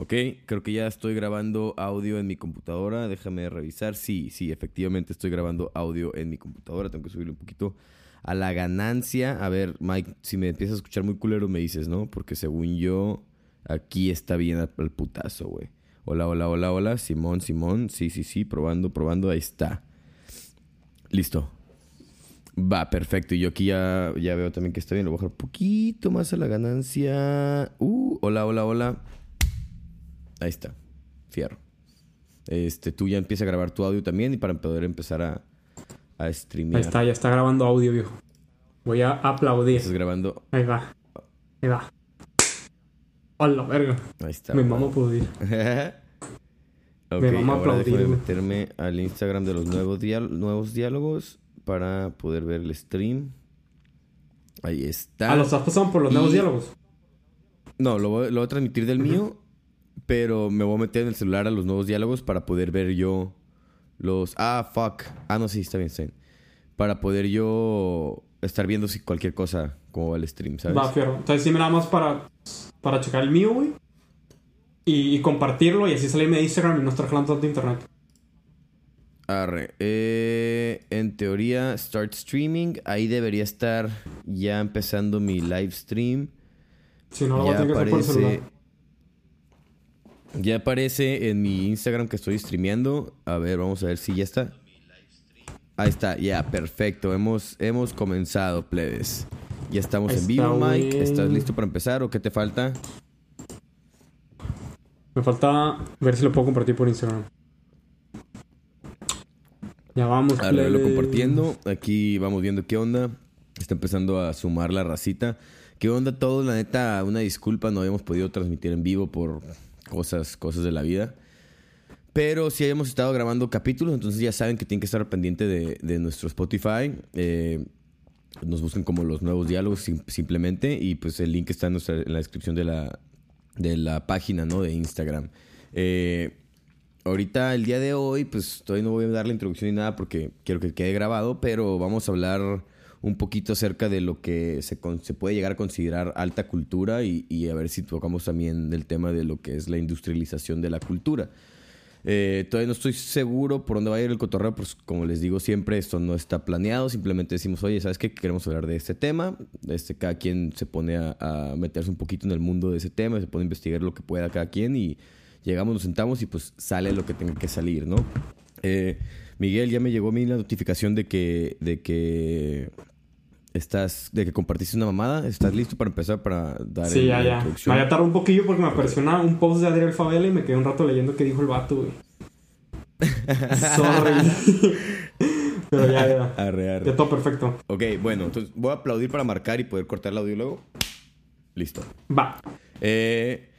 Ok, creo que ya estoy grabando audio en mi computadora. Déjame revisar. Sí, sí, efectivamente estoy grabando audio en mi computadora. Tengo que subirle un poquito a la ganancia. A ver, Mike, si me empiezas a escuchar muy culero me dices, ¿no? Porque según yo, aquí está bien el putazo, güey. Hola, hola, hola, hola. Simón, Simón. Sí, sí, sí. Probando, probando. Ahí está. Listo. Va, perfecto. Y yo aquí ya, ya veo también que está bien. Lo voy a bajar un poquito más a la ganancia. Uh, hola, hola, hola. Ahí está. Fierro. Este, tú ya empieza a grabar tu audio también y para poder empezar a, a streamear. Ahí está, ya está grabando audio, viejo. Voy a aplaudir. Estás grabando. Ahí va. Ahí va. Hola, verga. Ahí está. Me mamo aplaudir. ok, Me vamos a ahora aplaudir, meterme al Instagram de los nuevos, diálogos para poder ver el stream. Ahí está. Ah, ¿los has pasado por los Y- nuevos diálogos? No, lo voy, lo voy a transmitir del mío, pero me voy a meter en el celular a los nuevos diálogos para poder ver yo los... Ah, fuck. Ah, no, sí, está bien, está bien. Para poder yo estar viendo si cualquier cosa, cómo va el stream, ¿sabes? Va, fierro. Entonces sí me nada más para, para checar el mío, güey. Y, y compartirlo y así salirme de Instagram y no estar jalando tanto internet. Arre. Eh, en teoría, start streaming. Ahí debería estar ya empezando mi live stream. Si no, lo voy a tener que hacer por el celular. Ya aparece en mi Instagram que estoy streameando. A ver, vamos a ver si ya está. Ahí está, ya, perfecto. Hemos, hemos comenzado, plebes. Ya estamos en vivo, Mike. ¿Estás listo para empezar o qué te falta? Me falta ver si lo puedo compartir por Instagram. Ya vamos, A verlo compartiendo. Aquí vamos viendo qué onda. Está empezando a sumar la racita. ¿Qué onda todos? La neta, una disculpa, no habíamos podido transmitir en vivo por cosas, cosas de la vida. Pero sí habíamos estado grabando capítulos, entonces ya saben que tienen que estar pendiente de, de nuestro Spotify. Eh, nos buscan como los nuevos diálogos sim- simplemente y pues el link está en la descripción de la, de la página, ¿no? De Instagram. Eh, ahorita, el día de hoy, pues todavía no voy a dar la introducción ni nada porque quiero que quede grabado, pero vamos a hablar un poquito acerca de lo que se, puede llegar a considerar alta cultura y, a ver si tocamos también el tema de lo que es la industrialización de la cultura. Eh, todavía no estoy seguro por dónde va a ir el cotorreo, pues como les digo siempre, esto no está planeado, simplemente decimos, oye, ¿sabes qué? Queremos hablar de este tema, este, cada quien se pone a, a meterse un poquito en el mundo de ese tema, se pone a investigar lo que pueda cada quien y llegamos, nos sentamos y pues sale lo que tenga que salir, ¿no? Eh, Miguel, ya me llegó a mí la notificación de que, de que estás, de que compartiste una mamada, ¿estás listo para empezar para dar Sí, ya, la ya. introducción? Me había tardado un poquillo porque me apareció una- un post de Adriel Favela y me quedé un rato leyendo qué dijo el vato, güey. Sorry. Pero ya, ya. Arre, arre. Ya todo perfecto. Ok, bueno, entonces voy a aplaudir para marcar y poder cortar el audio luego. Listo. Va. Eh,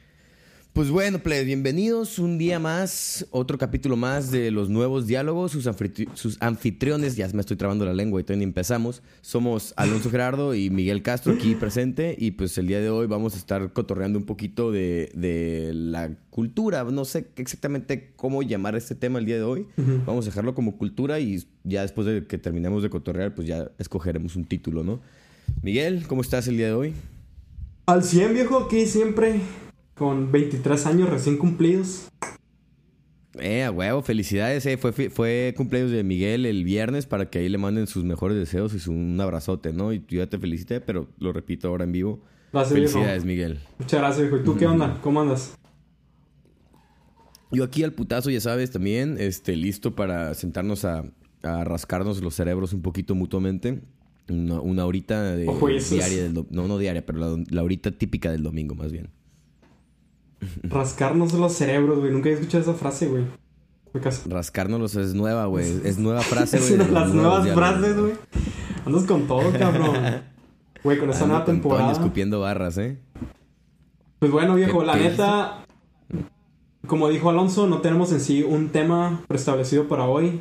pues bueno, plebes, bienvenidos un día más, otro capítulo más de los nuevos diálogos. Sus, anfitri- sus anfitriones, ya me estoy trabando la lengua y todavía ni empezamos. Somos Alonso Gerardo y Miguel Castro aquí presente. Y pues el día de hoy vamos a estar cotorreando un poquito de, de la cultura. No sé exactamente cómo llamar este tema el día de hoy. Vamos a dejarlo como cultura y ya después de que terminemos de cotorrear, pues ya escogeremos un título, ¿no? Miguel, ¿cómo estás el día de hoy? Al 100, viejo, aquí siempre. Con 23 años recién cumplidos. Eh, a huevo, felicidades, eh. Fue, fue cumpleaños de Miguel el viernes para que ahí le manden sus mejores deseos y su- un abrazote, ¿no? Y yo ya te felicité, pero lo repito ahora en vivo. Gracias, viejo. Felicidades, Miguel. Muchas gracias, viejo. ¿Y tú qué onda? ¿Cómo andas? Yo aquí al putazo, ya sabes, también, este, listo para sentarnos a, a rascarnos los cerebros un poquito mutuamente. Una, una horita de, diaria del No, no diaria, pero la, la horita típica del domingo, más bien. Rascarnos los cerebros, güey. Nunca había escuchado esa frase, güey. Me caso. Rascárnoslos es nueva, güey. Es nueva frase, güey. Es una de de los las nuevas frases, güey. Andas con todo, cabrón. Güey, con esa nueva temporada. escupiendo barras, ¿eh? Pues bueno, viejo, ¿Qué- la neta, como dijo Alonso, no tenemos en sí un tema preestablecido para hoy.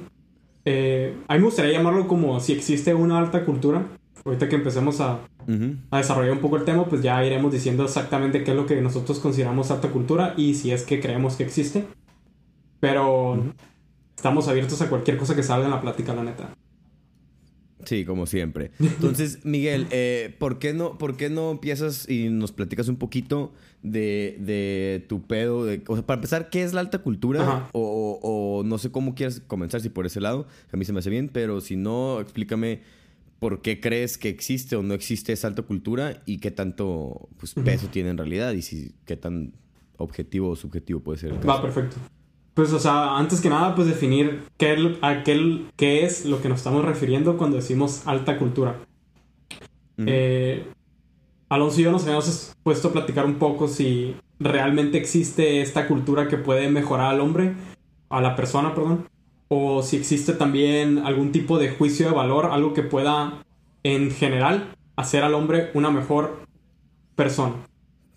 Eh, a mí me gustaría llamarlo como si existe una alta cultura. Ahorita que empecemos a, Ujú. a desarrollar un poco el tema, pues ya iremos diciendo exactamente qué es lo que nosotros consideramos alta cultura y si es que creemos que existe. Pero estamos abiertos a cualquier cosa que salga en la plática, la neta. Sí, como siempre. Entonces, Miguel, eh, ¿por, qué no, ¿por qué no empiezas y nos platicas un poquito de, de tu pedo? De, o sea, para empezar, ¿qué es la alta cultura? O, o, no sé cómo quieres comenzar, si por ese lado, a mí se me hace bien, pero si no, explícame por qué crees que existe o no existe esa alta cultura y qué tanto pues, peso tiene en realidad y si qué tan objetivo o subjetivo puede ser. Va, perfecto. Pues, o sea, antes que nada, pues definir qué, aquel, qué es lo que nos estamos refiriendo cuando decimos alta cultura. Eh, Alonso y yo nos habíamos puesto a platicar un poco si realmente existe esta cultura que puede mejorar al hombre, a la persona, perdón, o si existe también algún tipo de juicio de valor, algo que pueda, en general, hacer al hombre una mejor persona.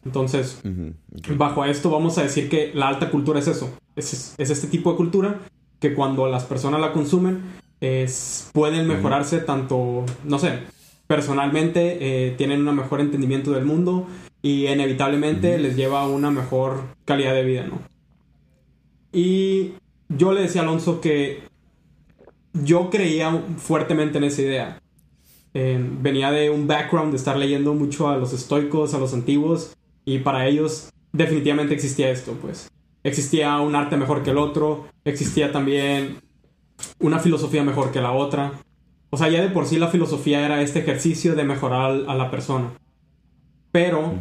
Entonces, bajo esto vamos a decir que la alta cultura es eso. Es, este tipo de cultura que cuando las personas la consumen es, pueden mejorarse tanto, no sé, personalmente eh, tienen un mejor entendimiento del mundo y inevitablemente les lleva a una mejor calidad de vida, ¿no? Y yo le decía a Alonso que yo creía fuertemente en esa idea. venía de un background de estar leyendo mucho a los estoicos, a los antiguos, y para ellos definitivamente existía esto, pues. Existía un arte mejor que el otro, existía también una filosofía mejor que la otra. O sea, ya de por sí la filosofía era este ejercicio de mejorar a la persona. Pero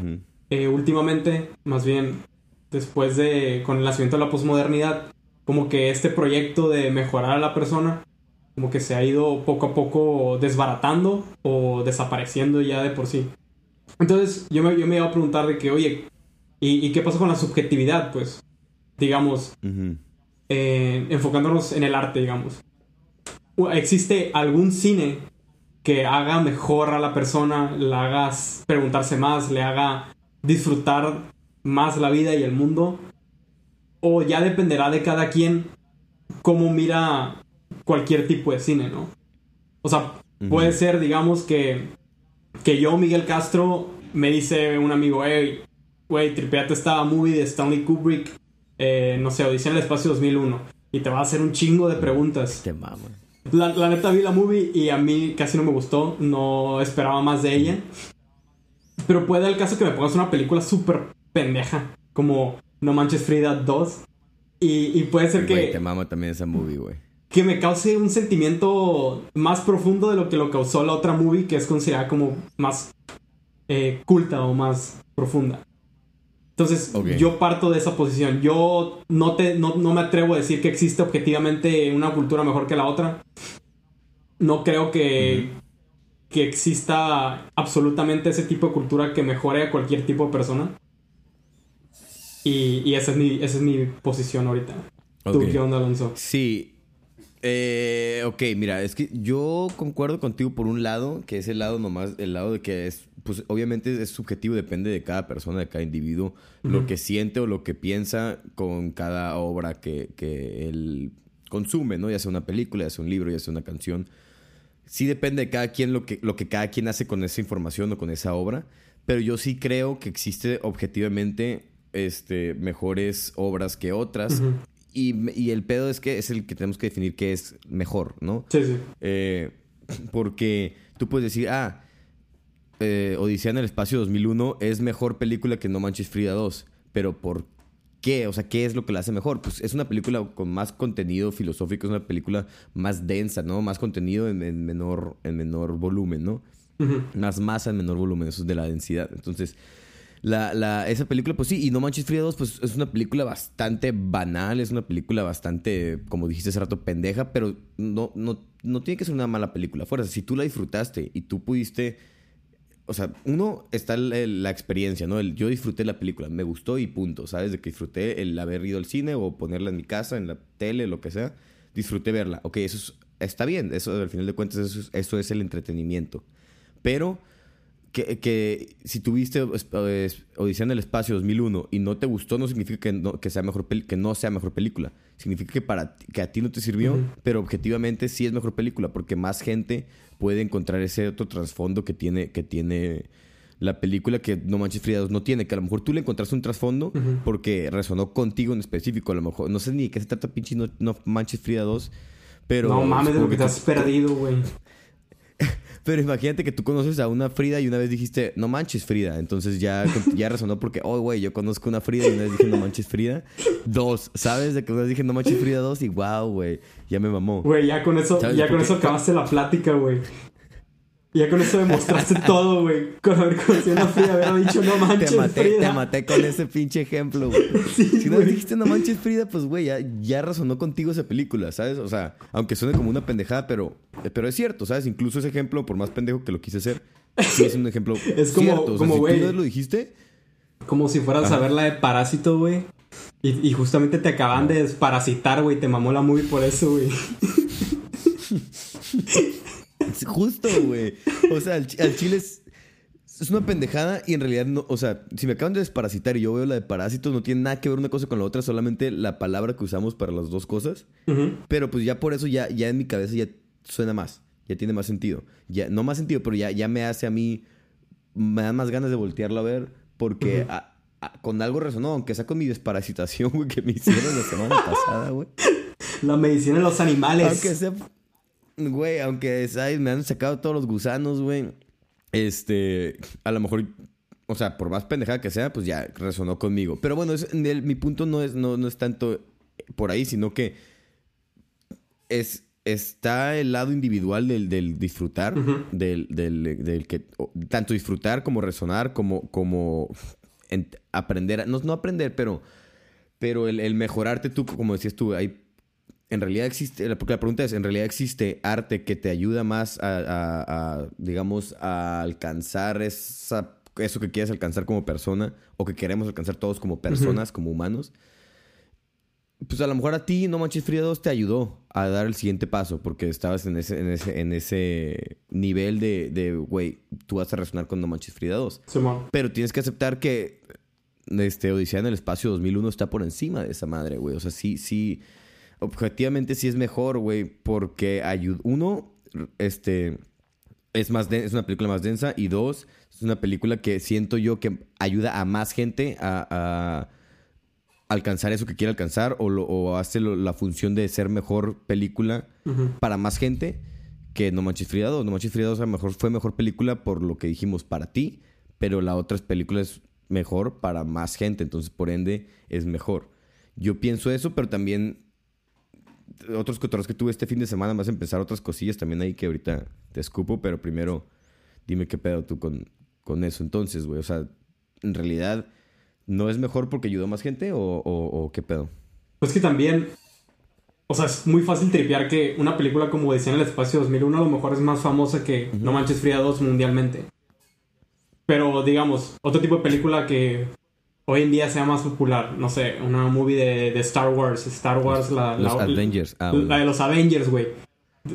eh, últimamente, más bien después de, con el nacimiento de la posmodernidad, como que este proyecto de mejorar a la persona, como que se ha ido poco a poco desbaratando o desapareciendo ya de por sí. Entonces yo me, yo me iba a preguntar de que, oye, ¿y, qué pasa con la subjetividad? Pues, digamos, eh, enfocándonos en el arte, digamos. ¿Existe algún cine que haga mejor a la persona, la haga preguntarse más, le haga disfrutar más la vida y el mundo? ¿O ya dependerá de cada quien cómo mira cualquier tipo de cine, ¿no? O sea, puede ser, digamos, que que yo, Miguel Castro, me dice un amigo, hey, güey, tripeate esta movie de Stanley Kubrick, eh, no sé, Odisea en el Espacio 2001, y te va a hacer un chingo de preguntas. Te mama. La, la, neta vi la movie y a mí casi no me gustó, no esperaba más de ella. Pero puede el caso que me pongas una película súper pendeja, como No Manches Frida 2. Y, y puede ser que... te también esa movie, güey que me cause un sentimiento más profundo de lo que lo causó la otra movie, que es considerada como más eh, culta o más profunda. Entonces, yo parto de esa posición. Yo no, te, no, me atrevo a decir que existe objetivamente una cultura mejor que la otra. No creo que, que exista absolutamente ese tipo de cultura que mejore a cualquier tipo de persona. Y, esa, es mi, esa es mi posición ahorita. ¿Tú qué onda, Alonso? Sí, eh, ok, mira, es que yo concuerdo contigo por un lado, que es el lado nomás, el lado de que es, pues obviamente es subjetivo, depende de cada persona, de cada individuo, lo que siente o lo que piensa con cada obra que, que él consume, ¿no? Ya sea una película, ya sea un libro, ya sea una canción. Sí depende de cada quien lo que, lo que cada quien hace con esa información o con esa obra, pero yo sí creo que existe objetivamente este, mejores obras que otras. Y, el pedo es que es el que tenemos que definir qué es mejor, ¿no? Sí, sí. Eh, porque tú puedes decir, ah, eh, Odisea en el Espacio 2001 es mejor película que No Manches Frida 2. Pero ¿por qué? O sea, ¿qué es lo que la hace mejor? Pues es una película con más contenido filosófico, es una película más densa, ¿no? Más contenido en, menor, en menor volumen, ¿no? Más masa en menor volumen, eso es de la densidad. Entonces, la, la, esa película, pues sí, y No Manches Frida 2, pues es una película bastante banal, es una película bastante, como dijiste hace rato, pendeja, pero no, no, no tiene que ser una mala película. Fuera, si tú la disfrutaste y tú pudiste. O sea, uno está la, experiencia, ¿no? El, yo disfruté la película, me gustó y punto, ¿sabes? De que disfruté el haber ido al cine o ponerla en mi casa, en la tele, lo que sea. Disfruté verla. Ok, eso está bien, eso al final de cuentas, eso, eso es el entretenimiento. Pero que, si tuviste Odisea en el Espacio 2001 y no te gustó, no significa que no, que sea, mejor que no sea mejor película. Significa que, para, que a ti no te sirvió, pero objetivamente sí es mejor película porque más gente puede encontrar ese otro trasfondo que tiene, que tiene la película que No Manches Frida 2 no tiene. Que a lo mejor tú le encontraste un trasfondo porque resonó contigo en específico. A lo mejor, no sé ni de qué se trata pinche No, Manches Frida 2, pero... No mames, de lo que te has perdido, güey. Pero imagínate que tú conoces a una Frida y una vez dijiste, no manches Frida. Entonces ya, ya resonó porque, oh, güey, yo conozco una Frida y una vez dije, no manches Frida. Dos, ¿sabes? De que una vez dije, no manches Frida dos y wow, güey, ya me mamó. Güey, ya con eso, ya con eso acabaste la plática, güey. Ya con eso demostraste todo, güey. Con haber conocido a Frida, haber dicho no manches te maté, Frida. Te maté con ese pinche ejemplo, güey. si no dijiste no manches Frida, pues, güey, ya, ya resonó contigo esa película, ¿sabes? O sea, aunque suene como una pendejada, pero, pero es cierto, ¿sabes? Incluso ese ejemplo, por más pendejo que lo quise hacer, sí es un ejemplo es como, cierto. O sea, como, si güey. tú lo dijiste... Como si fueras a ver la de Parásito, güey. Y, y justamente te acaban de desparasitar, güey. Te mamó la movie por eso, güey. Justo, güey. O sea, al, al chile es, es una pendejada y en realidad no. O sea, si me acaban de desparasitar y yo veo la de parásitos, no tiene nada que ver una cosa con la otra, solamente la palabra que usamos para las dos cosas. Pero pues ya por eso ya, ya en mi cabeza ya suena más. Ya tiene más sentido. Ya, no más sentido, pero ya, ya me hace a mí. Me dan más ganas de voltearlo a ver. Porque Ujú. a- a- con algo resonó, aunque sea con mi desparasitación, güey, que me hicieron la semana pasada, güey. La medicina de los animales. Aunque sea. Güey, aunque ¿sabes? me han sacado todos los gusanos, güey. Este. A lo mejor. O sea, por más pendejada que sea, pues ya resonó conmigo. Pero bueno, es- el- mi punto no es, no, no es tanto por ahí, sino que. Es. Está el lado individual del, del disfrutar, del, del, del que tanto disfrutar como resonar, como, como en- aprender, no, no aprender, pero, pero el, el mejorarte tú, como decías tú, hay en realidad existe, porque la pregunta es, ¿en realidad existe arte que te ayuda más a, a- a, digamos, a alcanzar esa, eso que quieres alcanzar como persona o que queremos alcanzar todos como personas, como humanos? Pues a lo mejor a ti No Manches Frida 2 te ayudó a dar el siguiente paso porque estabas en ese, en ese, en ese nivel de, de, güey, tú vas a resonar con No Manches Frida 2. Simón. Pero tienes que aceptar que este, Odisea en el Espacio 2001 está por encima de esa madre, güey. O sea, sí, sí. Objetivamente sí es mejor, güey. Porque ayuda. Uno, este. Es, más den- es una película más densa. Y dos, es una película que siento yo que ayuda a más gente a, a alcanzar eso que quiere alcanzar. O, lo- o hace lo- la función de ser mejor película para más gente que No Manches Frida 2. No Manches Frida 2 a lo mejor fue mejor película por lo que dijimos para ti, pero la otra película es mejor para más gente, entonces por ende es mejor. Yo pienso eso, pero también otros cotorros que tuve este fin de semana, vas a empezar otras cosillas también ahí que ahorita te escupo, pero primero dime qué pedo tú con, con eso entonces, güey. O sea, en realidad, ¿no es mejor porque ayudó más gente o, o- o qué pedo? Pues que también. O sea, es muy fácil tripear que una película como Odisea en el Espacio 2001 a lo mejor es más famosa que No Manches Frida 2 mundialmente. Pero, digamos, otro tipo de película que hoy en día sea más popular, no sé, una movie de, de Star Wars, Star Wars, la, Los la- Avengers. Ah, la de los Avengers, güey.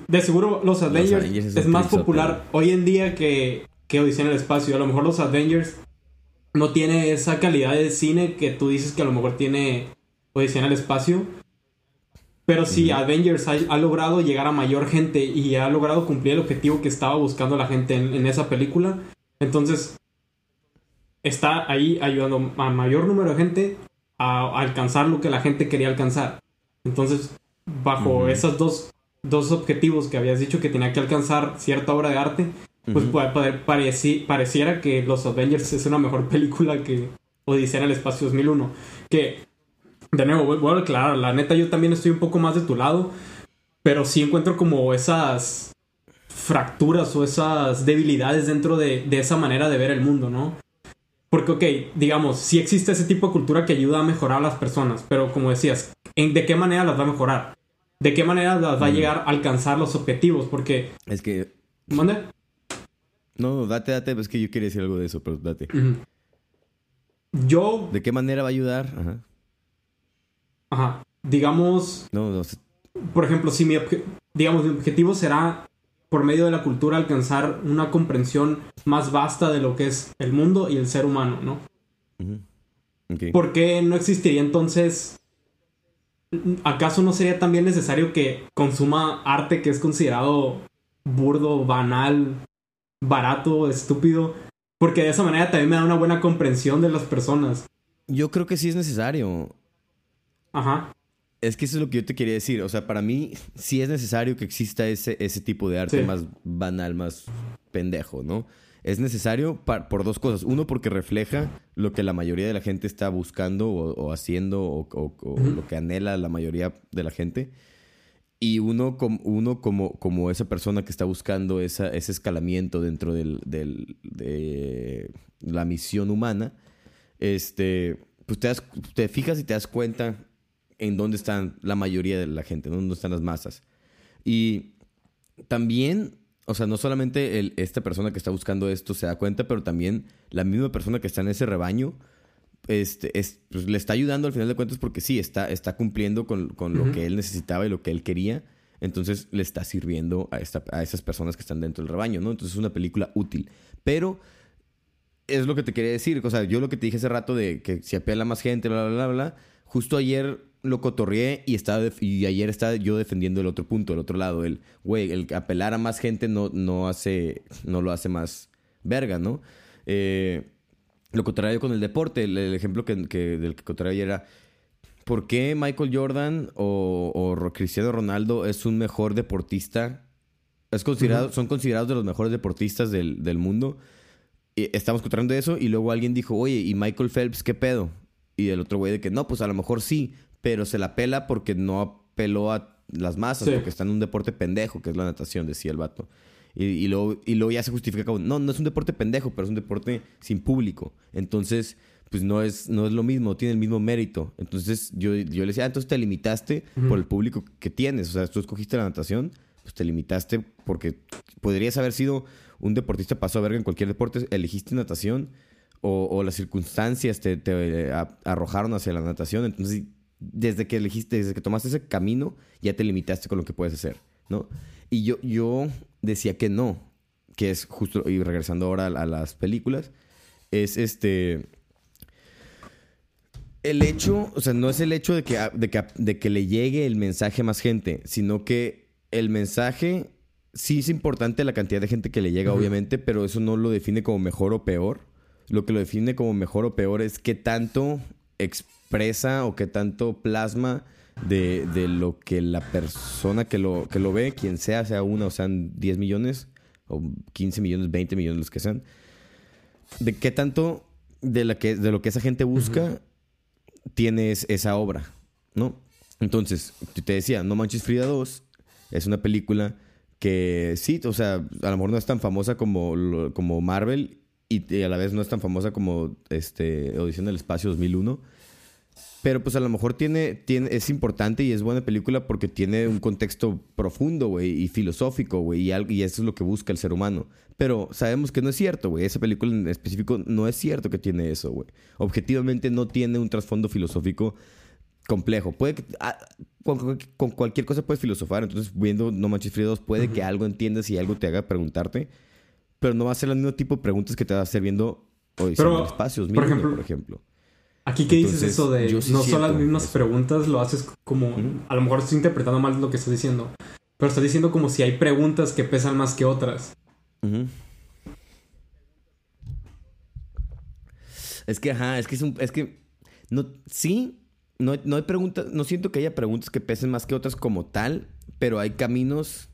De seguro los Avengers, Avengers es más popular hoy en día que, que Odisea en el Espacio. A lo mejor los Avengers no tiene esa calidad de cine que tú dices que a lo mejor tiene Odisea en el Espacio. Pero sí, Avengers ha, ha logrado llegar a mayor gente y ha logrado cumplir el objetivo que estaba buscando la gente en, en esa película. Entonces, está ahí ayudando a mayor número de gente a, alcanzar lo que la gente quería alcanzar. Entonces, bajo esos dos, dos objetivos que habías dicho que tenía que alcanzar cierta obra de arte, pues pareci- pareciera que Los Avengers es una mejor película que Odisea en el Espacio 2001. Que, de nuevo, voy voy a aclarar, la neta yo también estoy un poco más de tu lado, pero sí encuentro como esas fracturas o esas debilidades dentro de, de esa manera de ver el mundo, ¿no? Porque, ok, digamos, sí existe ese tipo de cultura que ayuda a mejorar a las personas, pero como decías, ¿en, ¿de qué manera las va a mejorar? ¿De qué manera las va a llegar a alcanzar los objetivos? Porque, Es que ¿mande? No, date, date, es que yo quería decir algo de eso, pero date. Yo, ¿De qué manera va a ayudar? Ajá. ajá, digamos, No, no, por ejemplo, si mi, obje- digamos, mi objetivo será por medio de la cultura alcanzar una comprensión más vasta de lo que es el mundo y el ser humano, ¿no? ¿Por qué no existiría entonces? ¿Acaso no sería también necesario que consuma arte que es considerado burdo, banal, barato, estúpido? Porque de esa manera también me da una buena comprensión de las personas. Yo creo que sí es necesario. Ajá. Es que eso es lo que yo te quería decir. O sea, para mí sí es necesario que exista ese, ese tipo de arte Sí. más banal, más pendejo, ¿no? Es necesario por dos cosas. Uno, porque refleja lo que la mayoría de la gente está buscando o, haciendo o, lo que anhela la mayoría de la gente. Y uno, como, uno como, como esa persona que está buscando esa, ese escalamiento dentro del, de la misión humana, este, pues te, te fijas y te das cuenta en dónde están la mayoría de la gente, dónde están las masas. Y también o sea, no solamente el, esta persona que está buscando esto se da cuenta, pero también la misma persona que está en ese rebaño este, es, pues, le está ayudando al final de cuentas porque sí, está, está cumpliendo con, lo que él necesitaba y lo que él quería. Entonces le está sirviendo a, esta, a esas personas que están dentro del rebaño, ¿no? Entonces es una película útil. Pero es lo que te quería decir. O sea, yo lo que te dije hace rato de que si apela más gente, bla, bla, bla, bla. Justo ayer lo cotorrié y, estaba y ayer estaba yo defendiendo el otro punto, el otro lado. El, güey, el apelar a más gente no, no, hace, no lo hace más verga, ¿no? Eh, lo contrario con el deporte. El, ejemplo que, del que contrario era... ¿Por qué Michael Jordan o, Cristiano Ronaldo es un mejor deportista? Es considerado, Son considerados de los mejores deportistas del, del mundo. Y estamos contando eso y luego alguien dijo, oye, ¿y Michael Phelps qué pedo? Y el otro güey de que no, pues a lo mejor sí, pero se la pela porque no apeló a las masas, porque está en un deporte pendejo, que es la natación, decía el vato. Y, y, luego, y luego ya se justifica como, no, no es un deporte pendejo, pero es un deporte sin público. Entonces, pues no es, no es lo mismo, tiene el mismo mérito. Entonces yo, yo le decía, ah, entonces te limitaste por el público que tienes. O sea, tú escogiste la natación, pues te limitaste porque podrías haber sido un deportista paso a verga en cualquier deporte, elegiste natación o, o las circunstancias te, te eh, arrojaron hacia la natación. Entonces desde que elegiste, desde que tomaste ese camino, ya te limitaste con lo que puedes hacer, ¿no? Y yo, yo decía que no, que es justo, y regresando ahora a, las películas, es este... El hecho, o sea, no es el hecho de que, de que, de que le llegue el mensaje a más gente, sino que el mensaje sí es importante la cantidad de gente que le llega, obviamente, pero eso no lo define como mejor o peor. Lo que lo define como mejor o peor es qué tanto expresa o qué tanto plasma de, lo que la persona que lo, que lo ve, quien sea, sea una o sean 10 millones, o 15 millones, 20 millones, los que sean, de qué tanto de, la que, de lo que esa gente busca tienes esa obra, ¿no? Entonces, te decía, No Manches Frida 2 es una película que sí, o sea, a lo mejor no es tan famosa como, como Marvel y, a la vez no es tan famosa como este, Audición del Espacio 2001 pero pues a lo mejor tiene, tiene, es importante y es buena película porque tiene un contexto profundo, güey, y filosófico, güey, y, y eso es lo que busca el ser humano. Pero sabemos que no es cierto, güey. Esa película en específico no es cierto que tiene eso, güey. Objetivamente no tiene un trasfondo filosófico complejo. Puede que, ah, con, cualquier cosa puedes filosofar. Entonces, viendo No Manches Frío 2, puede que algo entiendas y algo te haga preguntarte. Pero no va a ser el mismo tipo de preguntas que te va a hacer viendo hoy espacios, por ejemplo. Por ejemplo. Aquí que dices eso de no son las mismas preguntas, lo haces como... A lo mejor estoy interpretando mal lo que estás diciendo. Pero estás diciendo como si hay preguntas que pesan más que otras. Es que, ajá, es que es un... Es que... No, sí, no, no hay preguntas... No siento que haya preguntas que pesen más que otras como tal, pero hay caminos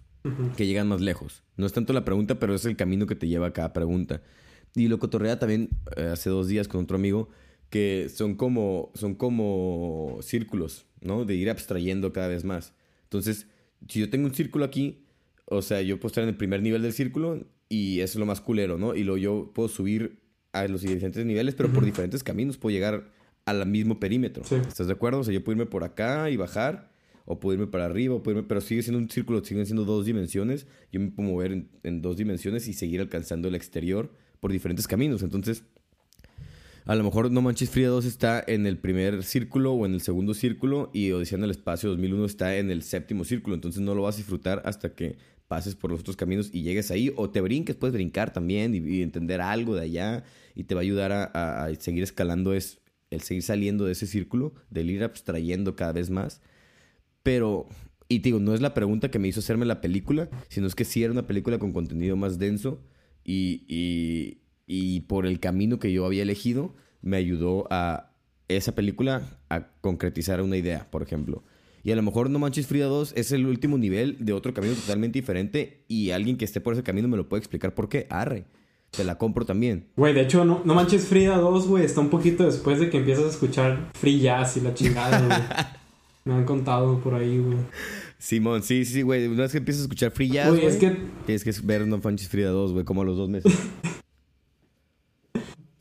que llegan más lejos. No es tanto la pregunta, pero es el camino que te lleva a cada pregunta. Y lo cotorrea también eh, hace dos días con otro amigo que son como, son como círculos, ¿no? De ir abstrayendo cada vez más. Entonces, si yo tengo un círculo aquí, o sea, yo puedo estar en el primer nivel del círculo y eso es lo más culero, ¿no? Y luego yo puedo subir a los diferentes niveles, pero por diferentes caminos puedo llegar al mismo perímetro. ¿Estás de acuerdo? O sea, yo puedo irme por acá y bajar, o puedo irme para arriba, o puedo irme, pero sigue siendo un círculo, siguen siendo dos dimensiones. Yo me puedo mover en, en dos dimensiones y seguir alcanzando el exterior por diferentes caminos. Entonces, a lo mejor No Manches Frida 2 está en el primer círculo o en el segundo círculo y Odisea en el Espacio 2001 está en el séptimo círculo. Entonces no lo vas a disfrutar hasta que pases por los otros caminos y llegues ahí o te brinques, puedes brincar también y, entender algo de allá y te va a ayudar a, seguir escalando, es el seguir saliendo de ese círculo, del ir abstrayendo cada vez más. Pero, y digo, no es la pregunta que me hizo hacerme la película, sino es que sí era una película con contenido más denso y y por el camino que yo había elegido me ayudó a esa película a concretizar una idea, por ejemplo. Y a lo mejor No Manches Frida 2 es el último nivel de otro camino totalmente diferente y alguien que esté por ese camino me lo puede explicar por qué. Arre. Te la compro también. Güey, de hecho, no, no Manches Frida 2, güey, está un poquito después de que empiezas a escuchar Free Jazz y la chingada, güey. me han contado por ahí, güey. Simón, sí, sí, güey. Una vez que empiezas a escuchar Free Jazz, Güey, es que tienes que ver No Manches Frida 2, güey, como a los dos meses.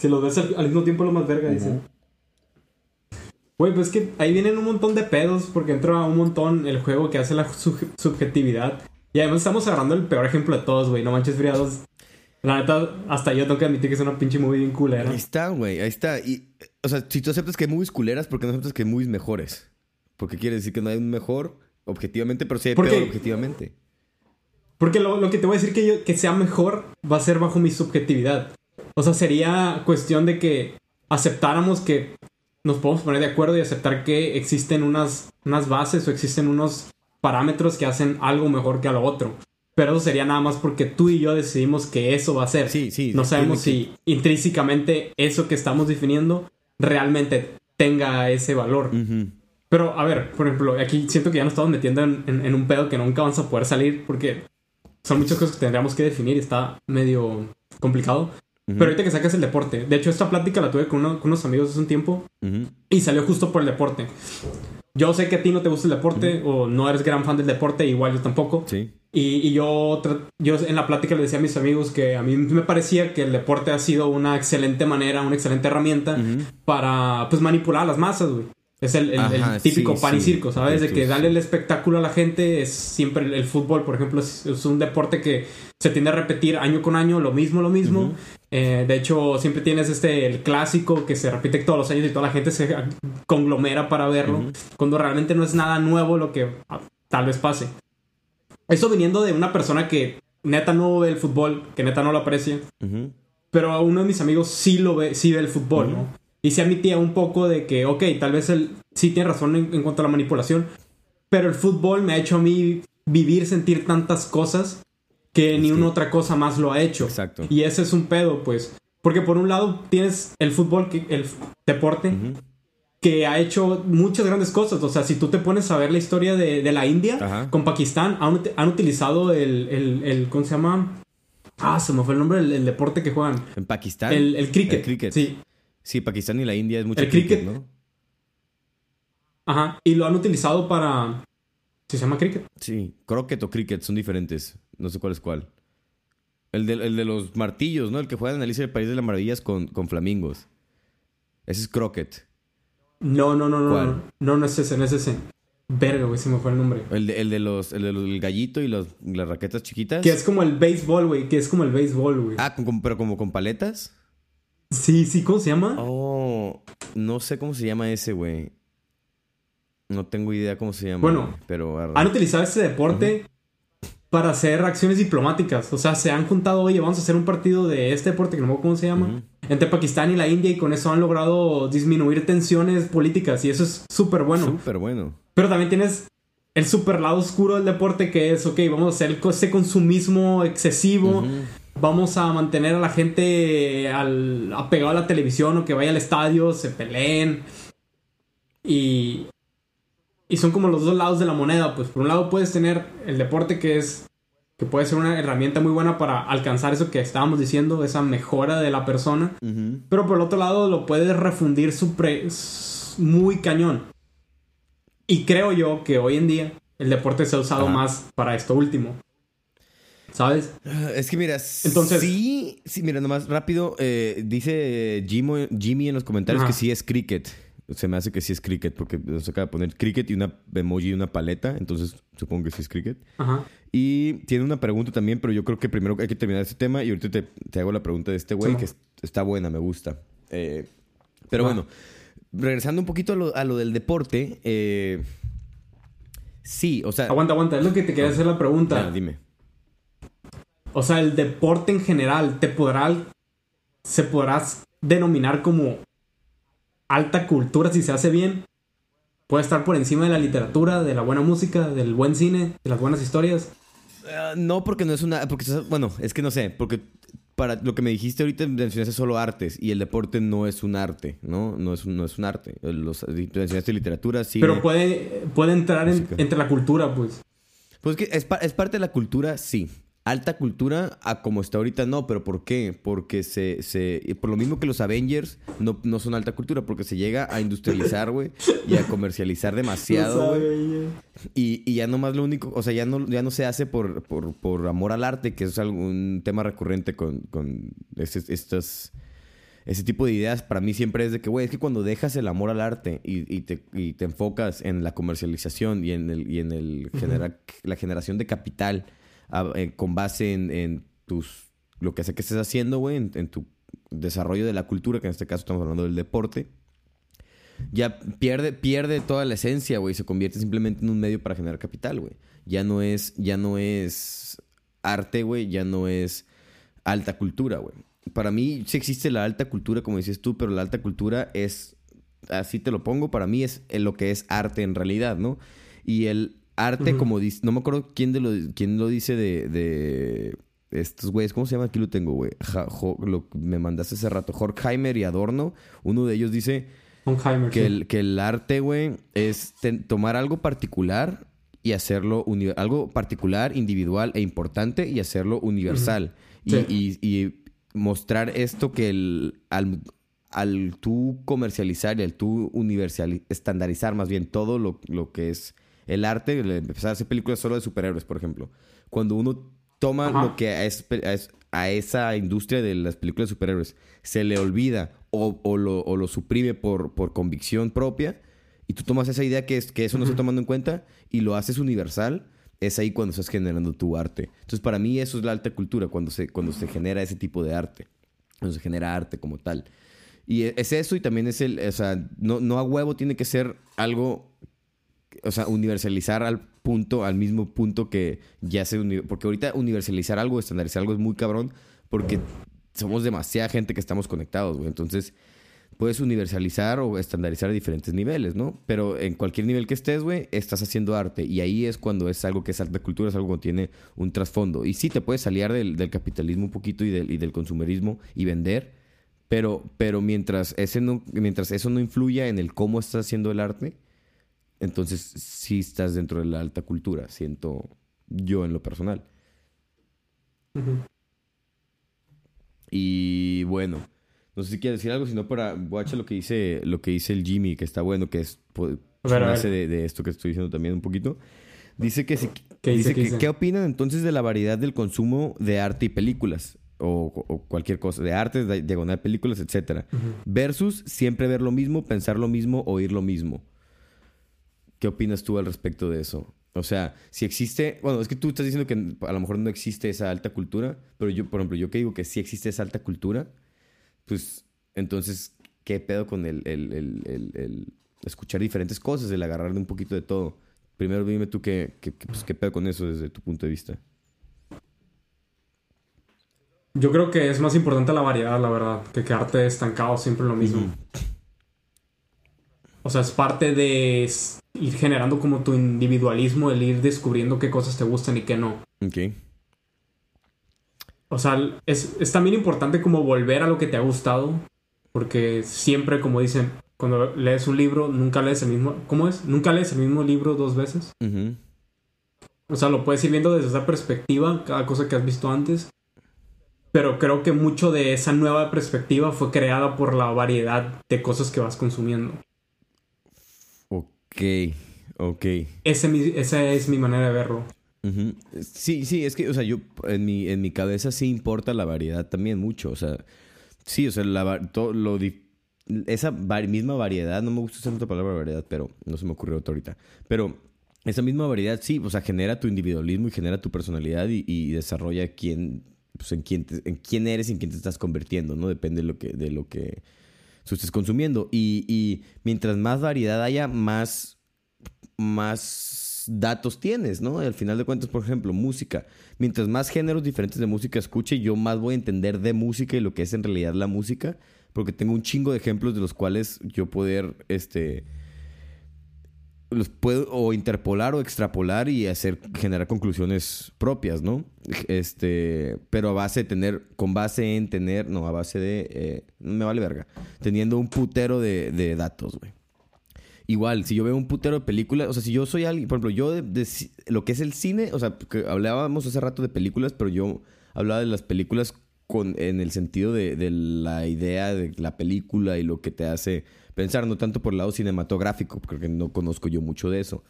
si los ves al, al mismo tiempo lo más verga, dicen. Güey, pues es que ahí vienen un montón de pedos porque entra un montón el juego que hace la sub- subjetividad. Y además estamos agarrando el peor ejemplo de todos, güey. No manches friados. La neta, hasta yo tengo que admitir que es una pinche movie bien culera. Ahí está, güey, ahí está. Y, o sea, si tú aceptas que hay movies culeras, ¿por qué no aceptas que hay movies mejores? Porque quiere decir que no hay un mejor objetivamente, pero sí hay Porque- peor objetivamente. Porque lo, lo que te voy a decir que, yo, que sea mejor va a ser bajo mi subjetividad. O sea, sería cuestión de que aceptáramos que nos podemos poner de acuerdo y aceptar que existen unas, unas bases o existen unos parámetros que hacen algo mejor que a lo otro. Pero eso sería nada más porque tú y yo decidimos que eso va a ser. Sí, sí. no sabemos si intrínsecamente eso que estamos definiendo realmente tenga ese valor. Pero, a ver, por ejemplo, aquí siento que ya nos estamos metiendo en, en- en un pedo que nunca vamos a poder salir porque son muchas cosas que tendríamos que definir y está medio complicado. Pero ahorita que sacas el deporte, de hecho, esta plática la tuve con, uno- con unos amigos hace un tiempo y salió justo por el deporte. Yo sé que a ti no te gusta el deporte o no eres gran fan del deporte, igual yo tampoco. Sí. Y, y yo, yo en la plática le decía a mis amigos que a mí me parecía que el deporte ha sido una excelente manera, una excelente herramienta para pues manipular a las masas, güey. Es el, el- el Ajá, típico sí, pan y sí. circo, ¿sabes? De que darle el espectáculo a la gente es siempre el, el fútbol, por ejemplo, es, es un deporte que se tiende a repetir año con año, lo mismo, lo mismo. Eh, de hecho, siempre tienes este, el clásico que se repite todos los años y toda la gente se conglomera para verlo, cuando realmente no es nada nuevo lo que ah, tal vez pase. Eso viniendo de una persona que neta no ve el fútbol, que neta no lo aprecia, Ujú. pero a uno de mis amigos sí lo ve, sí ve el fútbol, ¿no? Y se admitía un poco de que, ok, tal vez él sí tiene razón en, en cuanto a la manipulación, pero el fútbol me ha hecho a mí vivir, sentir tantas cosas que ni una otra cosa más lo ha hecho. Exacto. Y ese es un pedo, pues. Porque por un lado tienes el fútbol, que, el deporte, que ha hecho muchas grandes cosas. O sea, si tú te pones a ver la historia de, de la India Ajá. con Pakistán, han, han utilizado el, el, el- ¿Cómo se llama? Ah, se me fue el nombre del el deporte que juegan. En Pakistán. El, el cricket. El cricket. Sí. Sí, Pakistán y la India es mucho El cricket. ¿no? Ajá. Y lo han utilizado para. ¿Se llama cricket? Sí. Croquet o cricket son diferentes. No sé cuál es cuál. El de, el de los martillos, ¿no? El que juega en Alicia del País de las Maravillas con, con flamingos. Ese es croquet. No, no, no, no. ¿Cuál? No, no, no es ese, no es ese. Verga, güey, se me fue el nombre. El de, el de los, el de los- el gallito y los, las raquetas chiquitas. Que es como el béisbol, güey. Que es como el béisbol, güey. Ah, con- con- pero como con paletas. Sí, sí, ¿cómo se llama? Oh, no sé cómo se llama ese, güey. No tengo idea cómo se llama. Bueno, pero arre. Han utilizado este deporte para hacer acciones diplomáticas. O sea, se han juntado, oye, vamos a hacer un partido de este deporte, que no me acuerdo cómo se llama, entre Pakistán y la India, y con eso han logrado disminuir tensiones políticas, y eso es súper bueno. súper bueno. Pero también tienes el super lado oscuro del deporte, que es, ok, vamos a hacer ese consumismo excesivo. Vamos a mantener a la gente al, apegado a la televisión o que vaya al estadio, se peleen. Y, y son como los dos lados de la moneda. Pues por un lado puedes tener el deporte que es que puede ser una herramienta muy buena para alcanzar eso que estábamos diciendo, esa mejora de la persona. Pero por el otro lado lo puedes refundir supre- s- muy cañón. Y creo yo que hoy en día el deporte se ha usado más para esto último. ¿Sabes? Ah, Es que mira, Entonces- sí, sí, mira, nomás rápido, eh, dice Jimmy, Jimmy en los comentarios Ajá. que sí es cricket. Se me hace que sí es cricket porque nos acaba de poner cricket y una emoji y una paleta, entonces supongo que sí es cricket. Ajá. Y tiene una pregunta también, pero yo creo que primero hay que terminar este tema y ahorita te, te hago la pregunta de este güey, Sí, que es- está buena, me gusta. Eh, pero bueno, regresando un poquito a lo, a lo del deporte, eh, sí, o sea... Aguanta, aguanta. Es lo que te quería hacer la pregunta. Dime. O sea, el deporte en general te podrá. Se podrá denominar como alta cultura si se hace bien. Puede estar por encima de la literatura, de la buena música, del buen cine, de las buenas historias. Ah, no, porque no es una. Porque, bueno, es que no sé. Porque para lo que me dijiste ahorita mencionaste solo artes y el deporte no es un arte, ¿no? No es un, no es un arte. Los, mencionaste literatura, sí. Pero puede, puede entrar entre la cultura, pues. Pues que es, es parte de la cultura, sí. Alta cultura, a como está ahorita, no, pero ¿por qué? Porque se, se por lo mismo que los Avengers no, no son alta cultura, porque se llega a industrializar, güey, y a comercializar demasiado, güey. Y, y, ya nomás lo único, o sea, ya no, ya no se hace por, por, por amor al arte, que es un tema recurrente con, con estas, ese tipo de ideas. Para mí siempre es de que, güey, es que cuando dejas el amor al arte y, y, te, y te, enfocas en la comercialización y en el, y en el la generación de capital eh, con base en, tus lo que sea que estés haciendo, güey, en, tu desarrollo de la cultura, que en este caso estamos hablando del deporte, ya pierde, pierde toda la esencia, güey, se convierte simplemente en un medio para generar capital, güey. Ya no es, ya no es arte, güey, ya no es alta cultura, güey. Para mí sí existe la alta cultura, como dices tú, pero la alta cultura es, así te lo pongo, para mí es lo que es arte en realidad, ¿no? Y el arte, como dice, no me acuerdo quién, de lo, quién lo dice de, de estos güeyes, ¿cómo se llama? Aquí lo tengo, güey. lo me mandaste hace rato. Horkheimer y Adorno. Uno de ellos dice que, el, que el arte, güey, es tomar algo particular y hacerlo algo particular, individual e importante y hacerlo universal. y, y, mostrar esto que el, al, al tú comercializar y al tú universal, estandarizar más bien todo lo, lo que es el arte, empezar a hacer películas solo de superhéroes, por ejemplo. Cuando uno toma lo que es, a esa industria de las películas de superhéroes se le olvida o, lo, suprime por, por, convicción propia y tú tomas esa idea que, es, que eso no está tomando en cuenta y lo haces universal, es ahí cuando estás generando tu arte. Entonces, para mí eso es la alta cultura, cuando se, cuando se genera ese tipo de arte, cuando se genera arte como tal. Y es eso y también es el, o sea, no, no a huevo tiene que ser algo o sea, universalizar al punto, al mismo punto que ya se... Porque ahorita universalizar algo, estandarizar algo es muy cabrón porque somos demasiada gente que estamos conectados, güey. Entonces, puedes universalizar o estandarizar a diferentes niveles, ¿no? Pero en cualquier nivel que estés, güey, estás haciendo arte. Y ahí es cuando es algo que es alta cultura, es algo que tiene un trasfondo. Y sí, te puedes salir del, del capitalismo un poquito y del, y del consumerismo y vender. Pero, pero mientras, ese no, mientras eso no influya en el cómo estás haciendo el arte, entonces sí estás dentro de la alta cultura, siento yo en lo personal. Y bueno, no sé si quieres decir algo, sino para guacha lo que dice lo que dice el Jimmy, que está bueno, que es base de, de, esto que estoy diciendo también un poquito. Dice que, si, ¿Qué dice, que, ¿qué opinan entonces de la variedad del consumo de arte y películas? O, cualquier cosa, de arte, de diagonal películas, etcétera. Versus siempre ver lo mismo, pensar lo mismo, oír lo mismo. ¿Qué opinas tú al respecto de eso? O sea, si existe, bueno, es que tú estás diciendo que a lo mejor no existe esa alta cultura, pero yo, por ejemplo, yo que digo que sí existe esa alta cultura, pues entonces, ¿qué pedo con el, escuchar diferentes cosas, el agarrar un poquito de todo? Primero dime tú qué, qué, pues, qué pedo con eso desde tu punto de vista. Yo creo que es más importante la variedad, la verdad, que quedarte estancado siempre lo mismo. O sea, es parte de ir generando como tu individualismo, el ir descubriendo qué cosas te gustan y qué no. Ok. O sea, es, es también importante como volver a lo que te ha gustado, porque siempre, como dicen, cuando lees un libro, nunca lees el mismo... ¿Cómo es? Nunca lees el mismo libro dos veces. O sea, lo puedes ir viendo desde esa perspectiva, cada cosa que has visto antes. Pero creo que mucho de esa nueva perspectiva fue creada por la variedad de cosas que vas consumiendo. Ok, ok. Ese, esa es mi manera de verlo. Sí, sí, es que, o sea, yo en mi, en mi cabeza sí importa la variedad también mucho. O sea, sí, o sea, la, todo, lo, esa misma variedad, no me gusta usar otra palabra variedad, pero no se me ocurrió otra ahorita. Pero esa misma variedad sí, o sea, genera tu individualismo y genera tu personalidad y, desarrolla quién, pues, en, quién en quién eres y en quién te estás convirtiendo, ¿no? Depende de lo que, de lo que si estés consumiendo. Y, mientras más variedad haya, más, más datos tienes, ¿no? Al final de cuentas, por ejemplo, música. Mientras más géneros diferentes de música escuche, yo más voy a entender de música y lo que es en realidad la música, porque tengo un chingo de ejemplos de los cuales yo poder, este, los puedo o interpolar o extrapolar y hacer generar conclusiones propias, ¿no? Este, pero a base de tener, con base en tener, no, a base de, eh, me vale verga, teniendo un putero de, de datos, güey. Igual, si yo veo un putero de películas, o sea, si yo soy alguien, por ejemplo, yo de, lo que es el cine, o sea, hablábamos hace rato de películas, pero yo hablaba de las películas con, en el sentido de, de la idea de la película y lo que te hace pensar, no tanto por el lado cinematográfico, porque no conozco yo mucho de eso.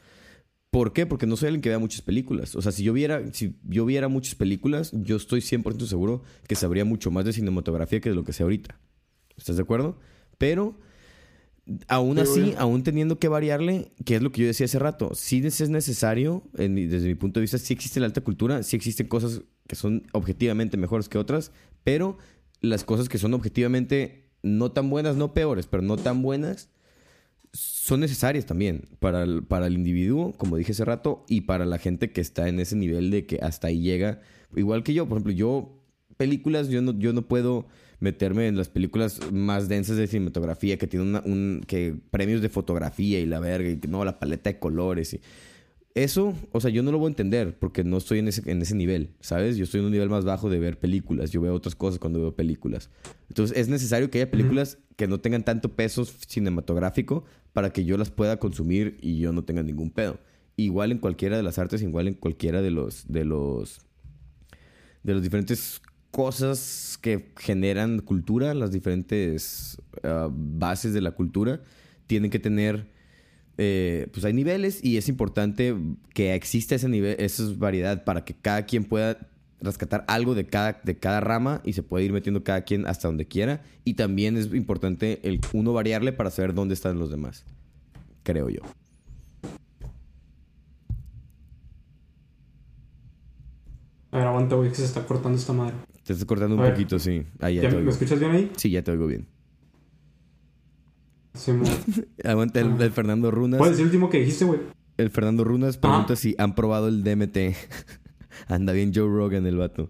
¿Por qué? Porque no soy alguien que vea muchas películas. O sea, si yo viera, si yo viera muchas películas, yo estoy 100% seguro que sabría mucho más de cinematografía que de lo que sé ahorita. ¿Estás de acuerdo? Pero aún así, aún teniendo que variarle, que es lo que yo decía hace rato, sí es necesario, desde mi punto de vista, sí existe la alta cultura, sí existen cosas que son objetivamente mejores que otras, pero las cosas que son objetivamente no tan buenas, no peores, pero no tan buenas, son necesarias también para el, para el individuo, como dije hace rato, y para la gente que está en ese nivel de que hasta ahí llega. Igual que yo, por ejemplo, yo, películas, yo no, yo no puedo meterme en las películas más densas de cinematografía, que tienen un, que premios de fotografía y la verga, y no, la paleta de colores. Y, eso, o sea, yo no lo voy a entender porque no estoy en ese, en ese nivel, ¿sabes? Yo estoy en un nivel más bajo de ver películas. Yo veo otras cosas cuando veo películas. Entonces, es necesario que haya películas que no tengan tanto peso cinematográfico para que yo las pueda consumir y yo no tenga ningún pedo. Igual en cualquiera de las artes, igual en cualquiera de los de los de los diferentes cosas que generan cultura, las diferentes ah, bases de la cultura tienen que tener eh, pues hay niveles y es importante que exista ese nivel, esa variedad para que cada quien pueda rescatar algo de cada, de cada rama y se puede ir metiendo cada quien hasta donde quiera. Y también es importante el uno variarle para saber dónde están los demás. Creo yo. A ver, aguanta, güey, que se está cortando esta madre. Te está cortando un poquito, sí. Ahí ya ¿Me escuchas bien ahí? Sí, ya te oigo bien. Aguanta el, Fernando Runas. ¿Cuál es el último que dijiste, güey? El Fernando Runas pregunta si han probado el DMT. Anda bien Joe Rogan el vato.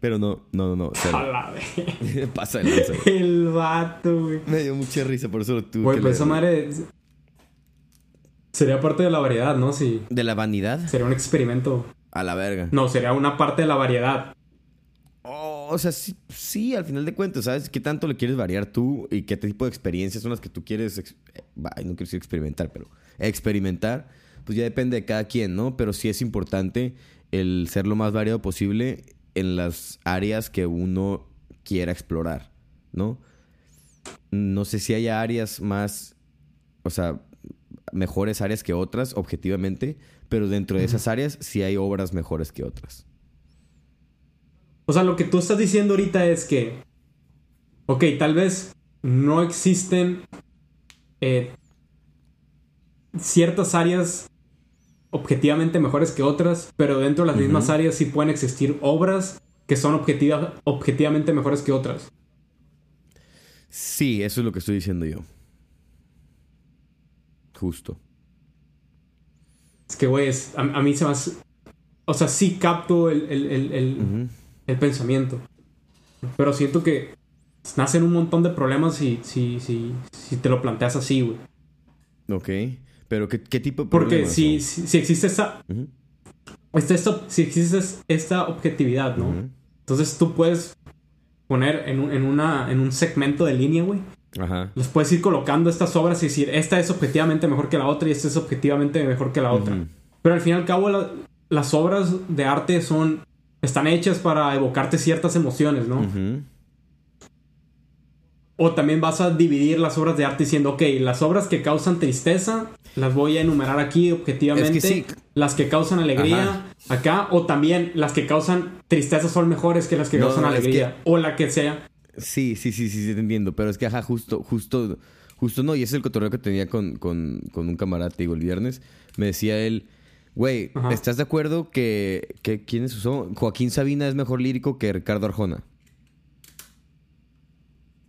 Pero no, no, no, no. Pasa el lanza. El vato, güey. Me dio mucha risa, por eso lo tuve. Güey, pues esa madre. Sería parte de la variedad, ¿no? Si. ¿De la vanidad? Sería un experimento. A la verga. No, sería una parte de la variedad o sea, sí, al final de cuentas, ¿sabes? ¿Qué tanto le quieres variar tú y qué tipo de experiencias son las que tú quieres, no quiero decir experimentar, pero experimentar, pues ya depende de cada quien, ¿no? Pero sí es importante el ser lo más variado posible en las áreas que uno quiera explorar, ¿no? No sé si hay áreas más, o sea, mejores áreas que otras, objetivamente, pero dentro de esas áreas sí hay obras mejores que otras. O sea, lo que tú estás diciendo ahorita es que, ok, tal vez no existen eh, ciertas áreas objetivamente mejores que otras, pero dentro de las mismas áreas sí pueden existir obras que son objetivamente mejores que otras. Sí, eso es lo que estoy diciendo yo. Justo. Es que, güey, a, mí se me hace... O sea, sí capto el, el pensamiento. Pero siento que nacen un montón de problemas si, si, si, si te lo planteas así, güey. Ok. Pero ¿qué, tipo de Porque si, si, existe esa... si existe esta objetividad, ¿no? Entonces tú puedes poner en un, en, una, en un segmento de línea, güey. Ajá. Los puedes ir colocando estas obras y decir, esta es objetivamente mejor que la otra y esta es objetivamente mejor que la otra. Pero al fin y al cabo las obras de arte son están hechas para evocarte ciertas emociones, ¿no? O también vas a dividir las obras de arte diciendo, ok, las obras que causan tristeza las voy a enumerar aquí objetivamente. Las que causan alegría acá. O también las que causan tristeza son mejores que las que causan alegría. O la que sea. Sí, sí, sí, sí, sí, te entiendo. Pero es que, ajá, justo, justo, justo no. Y ese es el cotorreo que tenía con, con, con un camarada, te digo, el viernes. Me decía él Güey, ¿estás de acuerdo que, que quiénes son? Joaquín Sabina es mejor lírico que Ricardo Arjona.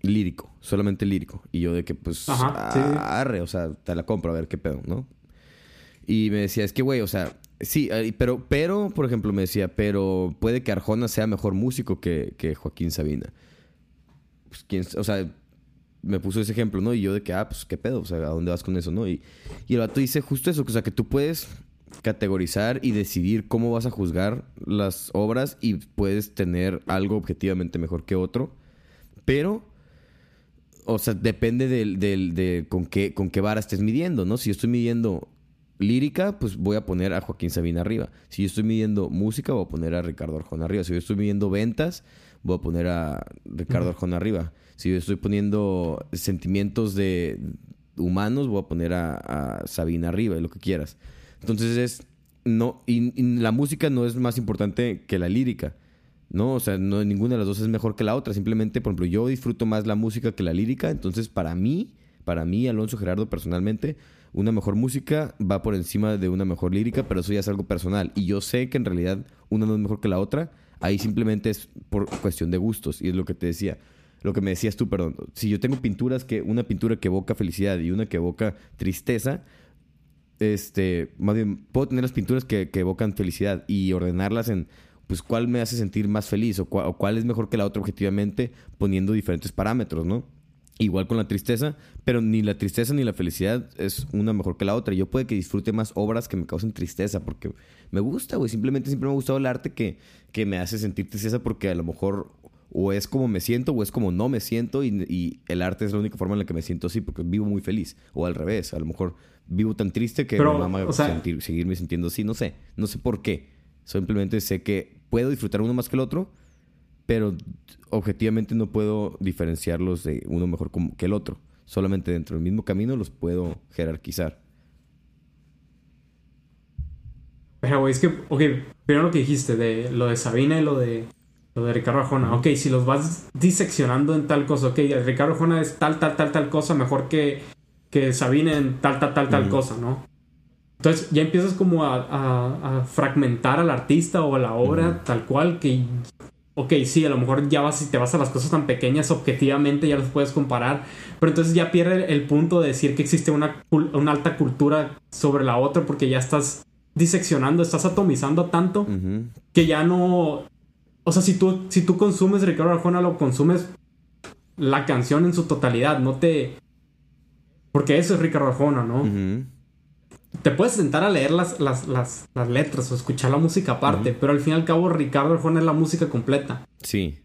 Lírico, solamente lírico. Y yo de que, pues, arre, o sea, te la compro a ver qué pedo, ¿no? Y me decía, es que, güey, o sea, sí, pero, pero, por ejemplo, me decía, pero puede que Arjona sea mejor músico que, que Joaquín Sabina. Pues, ¿quién, o sea, me puso ese ejemplo, ¿no? Y yo de que, ah, pues qué pedo, o sea, ¿a dónde vas con eso, no? Y, y el vato dice justo eso, o sea, que tú puedes categorizar y decidir cómo vas a juzgar las obras y puedes tener algo objetivamente mejor que otro, pero, o sea, depende del, del, de con qué, con qué vara estés midiendo, ¿no? Si yo estoy midiendo lírica, pues voy a poner a Joaquín Sabina arriba. Si yo estoy midiendo música, voy a poner a Ricardo Arjona arriba. Si yo estoy midiendo ventas, voy a poner a Ricardo Arjona arriba. Si yo estoy poniendo sentimientos de humanos, voy a poner a, Sabina arriba, y lo que quieras. Entonces es. No, y, la música no es más importante que la lírica. ¿No? O sea, no, ninguna de las dos es mejor que la otra. Simplemente, por ejemplo, yo disfruto más la música que la lírica. Entonces, para mí, para mí, Alonso Gerardo, personalmente, una mejor música va por encima de una mejor lírica, pero eso ya es algo personal. Y yo sé que en realidad una no es mejor que la otra. Ahí simplemente es por cuestión de gustos. Y es lo que te decía lo que me decías tú, perdón, si yo tengo pinturas que, una pintura que evoca felicidad y una que evoca tristeza, este, más bien, puedo tener las pinturas que, evocan felicidad y ordenarlas en, pues, cuál me hace sentir más feliz o, o cuál es mejor que la otra objetivamente, poniendo diferentes parámetros, ¿no? Igual con la tristeza, pero ni la tristeza ni la felicidad es una mejor que la otra. Yo puede que disfrute más obras que me causen tristeza, porque me gusta, güey. Simplemente siempre me ha gustado el arte que, que me hace sentir tristeza, porque a lo mejor o es como me siento o es como no me siento y, el arte es la única forma en la que me siento así porque vivo muy feliz o al revés, a lo mejor vivo tan triste que me mama seguirme sintiendo así, no sé, no sé por qué, simplemente sé que puedo disfrutar uno más que el otro, pero objetivamente no puedo diferenciarlos de uno mejor que el otro, solamente dentro del mismo camino los puedo jerarquizar. Pero, es que, ok, primero lo que dijiste de lo de Sabina y lo de lo de Ricardo Arjona. Ok, si los vas diseccionando en tal cosa, ok, Ricardo Arjona es tal, tal, tal, tal cosa, mejor que, que Sabine en tal, tal, tal, tal cosa, ¿no? Entonces ya empiezas como a, fragmentar al artista o a la obra tal cual que, ok, sí, a lo mejor ya vas y te vas a las cosas tan pequeñas, objetivamente ya los puedes comparar, pero entonces ya pierde el punto de decir que existe una, una alta cultura sobre la otra porque ya estás diseccionando, estás atomizando tanto que ya no, o sea, si tú, si tú consumes Ricardo Arjona, lo consumes la canción en su totalidad, no te... Porque eso es Ricardo Arjona, ¿no? Te puedes sentar a leer las, las, las, las, letras o escuchar la música aparte, pero al fin y al cabo Ricardo Arjona es la música completa. Sí.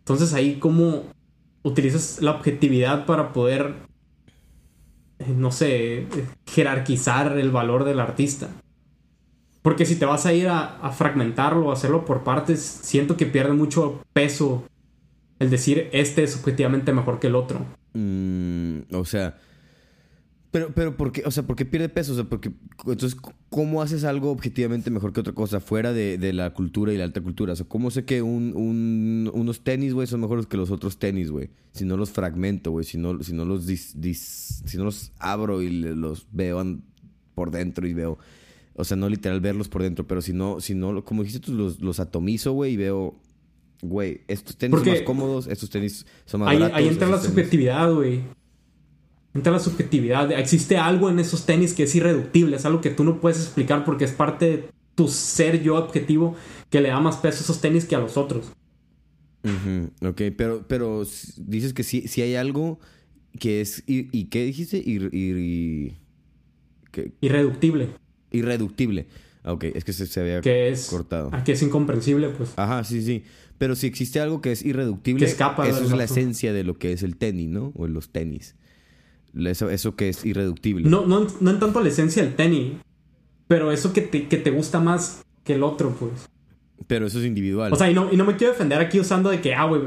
Entonces ahí como utilizas la objetividad para poder, eh, no sé, jerarquizar el valor del artista. Porque si te vas a ir a, fragmentarlo o hacerlo por partes, siento que pierde mucho peso el decir este es objetivamente mejor que el otro. Mm, o sea, pero, pero ¿por qué? O sea, ¿por qué pierde peso? O sea, porque entonces, ¿cómo haces algo objetivamente mejor que otra cosa fuera de, la cultura y la alta cultura? O sea, ¿cómo sé que unos tenis, güey, son mejores que los otros tenis, güey? Si no los fragmento, güey, si no, si no los si no los abro y los veo por dentro y veo o sea, no literal verlos por dentro, pero si no, si no como dijiste tú, los, los atomizo, güey, y veo, güey, estos tenis son más cómodos, estos tenis son más baratos. Ahí entra la subjetividad, güey. Entra la subjetividad. Existe algo en esos tenis que es irreductible, es algo que tú no puedes explicar porque es parte de tu ser yo objetivo que le da más peso a esos tenis que a los otros. Ok, pero, pero dices que sí, sí hay algo que es... ¿Y, qué dijiste? Irreductible irreductible. Ah, ok, es que se, había cortado. Que es incomprensible, pues. Ajá, sí, sí. Pero si existe algo que es irreductible, eso es la esencia de lo que es el tenis, ¿no? O los tenis. Eso, eso que es irreductible. No, no, no en tanto la esencia del tenis, pero eso que te, que te gusta más que el otro, pues. Pero eso es individual. O sea, y no, y no me quiero defender aquí usando de que, ah, güey.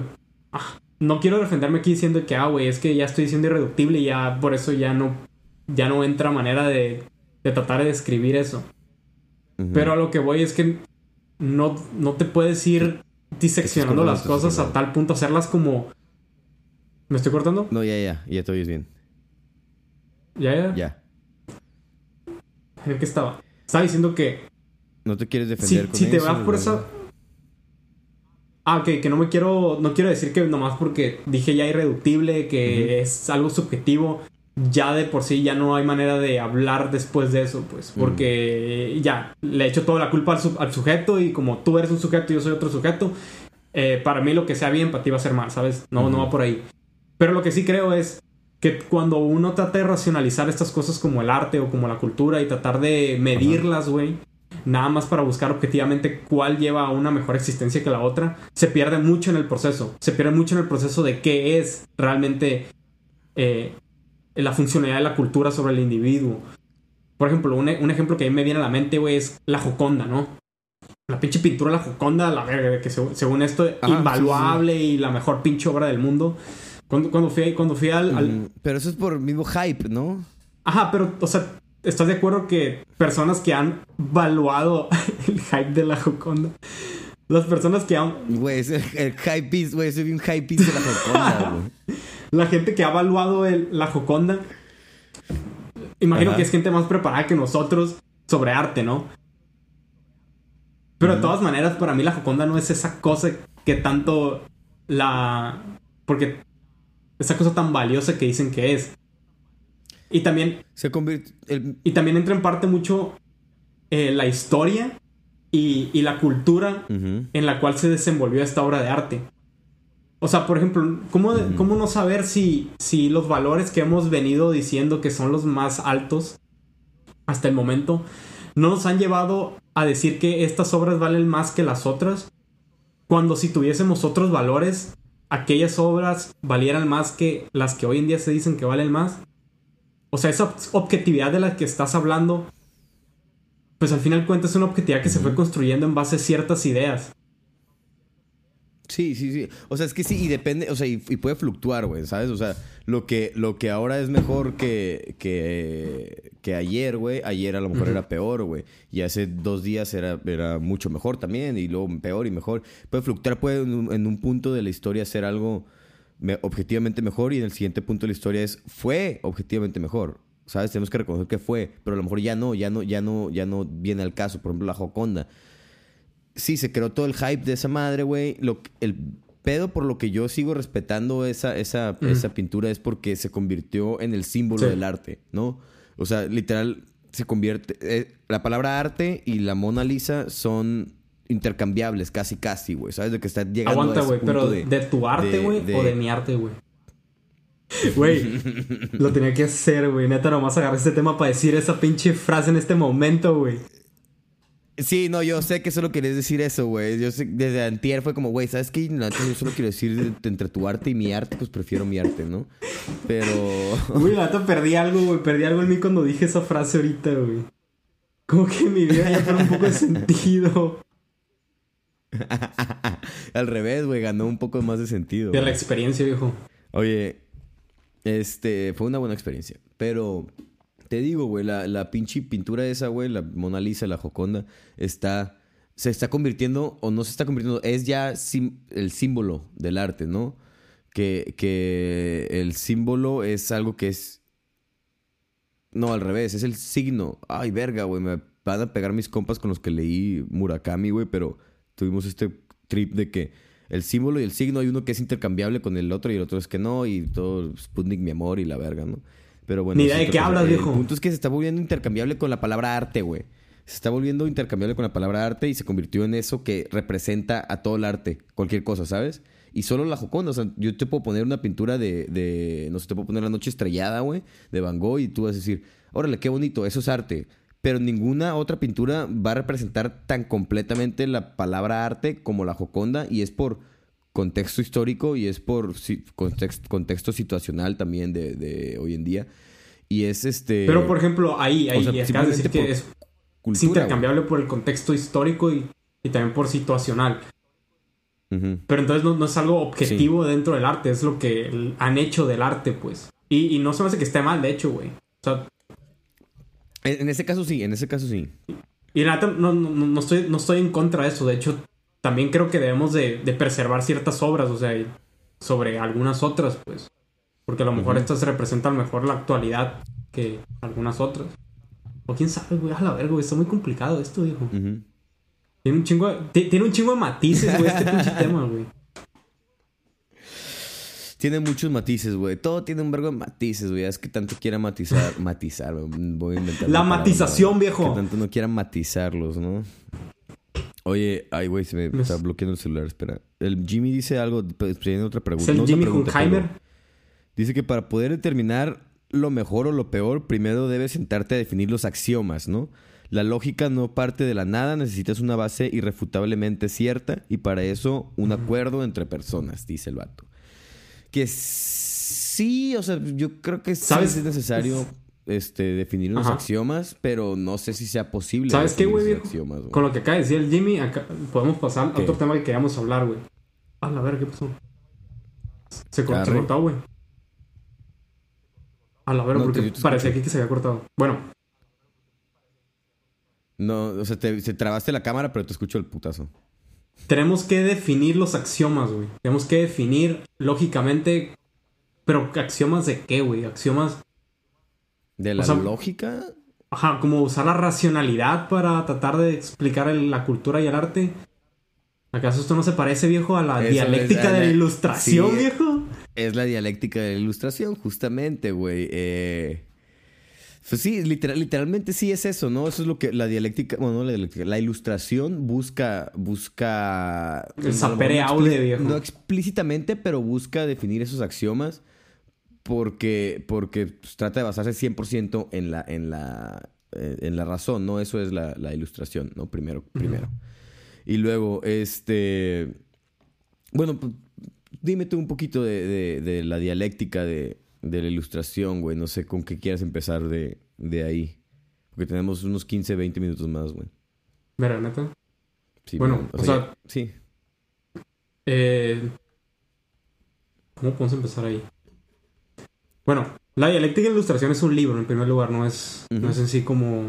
Ah, no quiero defenderme aquí diciendo que, ah, güey, es que ya estoy diciendo irreductible y ya por eso ya no, ya no entra manera de de tratar de describir eso. Pero a lo que voy es que no, no te puedes ir diseccionando las cosas a tal punto, hacerlas como... ¿Me estoy cortando? No, ya, ya, ya te oyes bien. ¿Ya, ya? Ya. ¿En qué estaba? Estaba diciendo que... No te quieres defender si, si te vas por esa... Ah, ok, que no me quiero... No quiero decir que nomás porque dije ya irreductible, que es algo subjetivo ya de por sí ya no hay manera de hablar después de eso, pues, porque ya le echo toda la culpa al, sujeto y como tú eres un sujeto y yo soy otro sujeto, eh, para mí lo que sea bien para ti va a ser mal, ¿sabes? No, no va por ahí. Pero lo que sí creo es que cuando uno trata de racionalizar estas cosas como el arte o como la cultura y tratar de medirlas, güey, nada más para buscar objetivamente cuál lleva a una mejor existencia que la otra, se pierde mucho en el proceso. Se pierde mucho en el proceso de qué es realmente eh, la funcionalidad de la cultura sobre el individuo. Por ejemplo, un, ejemplo que a mí me viene a la mente, güey, es la Joconda, ¿no? La pinche pintura de la Joconda, la verga, que según esto, es invaluable y la mejor pinche obra del mundo. Cuando, cuando, fui, cuando fui al, Pero eso es por el mismo hype, ¿no? Ajá, pero, o sea, ¿estás de acuerdo que personas que han valuado el hype de la Joconda las personas que han. Güey, es el, hype piece, güey. Soy un hype piece de la Joconda, güey. la gente que ha evaluado el, la Joconda. Imagino que es gente más preparada que nosotros sobre arte, ¿no? Pero de todas maneras, para mí la Joconda no es esa cosa que tanto la. Porque. Esa cosa tan valiosa que dicen que es. Y también. Se convierte. Y también entra en parte mucho eh, la historia y, la cultura en la cual se desenvolvió esta obra de arte. O sea, por ejemplo, ¿cómo, no saber si, si los valores que hemos venido diciendo que son los más altos hasta el momento no nos han llevado a decir que estas obras valen más que las otras? Cuando si tuviésemos otros valores, aquellas obras valieran más que las que hoy en día se dicen que valen más. O sea, esa objetividad de la que estás hablando pues al final cuentas es una objetividad que se fue construyendo en base a ciertas ideas. Sí, sí, sí. O sea, es que sí, y depende, o sea, y, puede fluctuar, güey, ¿sabes? O sea, lo que, lo que ahora es mejor que, que, que ayer, güey, ayer a lo mejor era peor, güey. Y hace dos días era, era mucho mejor también, y luego peor y mejor. Puede fluctuar, puede en un, punto de la historia ser algo objetivamente mejor, y en el siguiente punto de la historia es, fue objetivamente mejor. ¿sabes? Tenemos que reconocer que fue, pero a lo mejor ya no, ya no, ya no, ya no viene al caso. Por ejemplo, la Joconda. Sí, se creó todo el hype de esa madre, güey. El pedo por lo que yo sigo respetando esa, esa, esa pintura es porque se convirtió en el símbolo del arte, ¿no? O sea, literal, se convierte... Eh, la palabra arte y la Mona Lisa son intercambiables, casi, casi, güey. ¿Sabes? De que está llegando Aguanta, güey, pero de, tu arte, güey, o de mi arte, güey. Güey, lo tenía que hacer, güey. Neta, nomás agarré este tema para decir esa pinche frase en este momento, güey. Sí, no, yo sé que solo querés decir eso, güey. Yo sé, desde antier fue como, güey, ¿sabes qué? yo solo quiero decir entre tu arte y mi arte, pues prefiero mi arte, ¿no? Pero... Güey, neta perdí algo, güey. Perdí algo en mí cuando dije esa frase ahorita, güey. Como que mi vida ya tiene un poco de sentido. Al revés, güey, ganó un poco más de sentido. De la experiencia, viejo. Oye, este, fue una buena experiencia. Pero te digo, güey, la, la pinche pintura esa, güey, la Mona Lisa, la Joconda, está. Se está convirtiendo, o no se está convirtiendo, es ya el símbolo del arte, ¿no? Que, que el símbolo es algo que es. No, al revés, es el signo. Ay, verga, güey, me van a pegar mis compas con los que leí Murakami, güey, pero tuvimos este trip de que el símbolo y el signo, hay uno que es intercambiable con el otro y el otro es que no, y todo Sputnik, mi amor, y la verga, ¿no? Pero bueno. Ni idea de qué hablas, viejo. El punto es que se está volviendo intercambiable con la palabra arte, güey. Se está volviendo intercambiable con la palabra arte y se convirtió en eso que representa a todo el arte, cualquier cosa, ¿sabes? Y solo la Joconda, o sea, yo te puedo poner una pintura de, de no sé, te puedo poner la noche estrellada, güey, de Van Gogh y tú vas a decir, órale, qué bonito, eso es arte pero ninguna otra pintura va a representar tan completamente la palabra arte como la Joconda y es por contexto histórico y es por contexto, contexto situacional también de, hoy en día. Y es este. Pero por ejemplo, ahí, ahí, o decir que es, intercambiable por el contexto histórico y, también por situacional. Pero entonces no, es algo objetivo dentro del arte, es lo que han hecho del arte, pues. Y, no se me hace que esté mal, de hecho, güey. O sea. En, ese caso sí, en ese caso sí. Y nada, no, no, no, estoy, no estoy en contra de eso. De hecho, también creo que debemos de, preservar ciertas obras, o sea, sobre algunas otras, pues. Porque a lo mejor estas representan mejor la actualidad que algunas otras. O quién sabe, güey, a la verga, güey, está muy complicado esto, dijo. Tiene un chingo de, tiene un chingo de matices, güey, este pinche tema, güey. Tiene muchos matices, güey. Todo tiene un vergo de matices, güey. Es que tanto quiera matizar, matizar, voy a inventar. La matización, viejo. Que tanto no quiera matizarlos, ¿no? Oye, ay, güey, se me está bloqueando el celular, espera. El Jimmy dice algo, pidiendo otra pregunta. ¿Es el Jimmy Hunheimer? Dice que para poder determinar lo mejor o lo peor, primero debes sentarte a definir los axiomas, ¿no? La lógica no parte de la nada, necesitas una base irrefutablemente cierta y para eso un acuerdo entre personas, dice el vato. Que sí, o sea, yo creo que ¿Sabes? es necesario este, definir unos axiomas, pero no sé si sea posible. ¿Sabes qué, güey? Con lo que acaba de decir el Jimmy, podemos pasar a otro tema que queríamos hablar, güey. A la ver, ¿qué pasó? Se, cortó, güey. A la ver, porque parecía aquí que se había cortado. Bueno. No, o sea, te, trabaste la cámara, pero te escucho el putazo. Tenemos que definir los axiomas, güey. Tenemos que definir lógicamente. Pero axiomas de qué, güey? Axiomas. ¿De la lógica? Ajá, como usar la racionalidad para tratar de explicar la cultura y el arte. ¿Acaso esto no se parece, viejo, a la dialéctica de la ilustración, viejo? Es la dialéctica de la ilustración, justamente, güey. Eh, pues sí, literal, literalmente sí es eso, ¿no? Eso es lo que la dialéctica, bueno, la dialéctica, la ilustración busca, busca... El sapere aude, viejo. No explícitamente, pero busca definir esos axiomas porque, porque pues, trata de basarse 100% en la, en, la, eh, en la razón, ¿no? Eso es la, ilustración, ¿no? Primero, primero. Y luego, este. Bueno, pues, dime tú un poquito de, la dialéctica de, la ilustración, güey. No sé con qué quieras empezar de, ahí. Porque tenemos unos 15, 20 minutos más, güey. Mira, neta. Sí, bueno, o, sea, Sí. Eh, ¿Cómo podemos empezar ahí? Bueno, la dialéctica de ilustración es un libro, en primer lugar, no es, no es en sí como.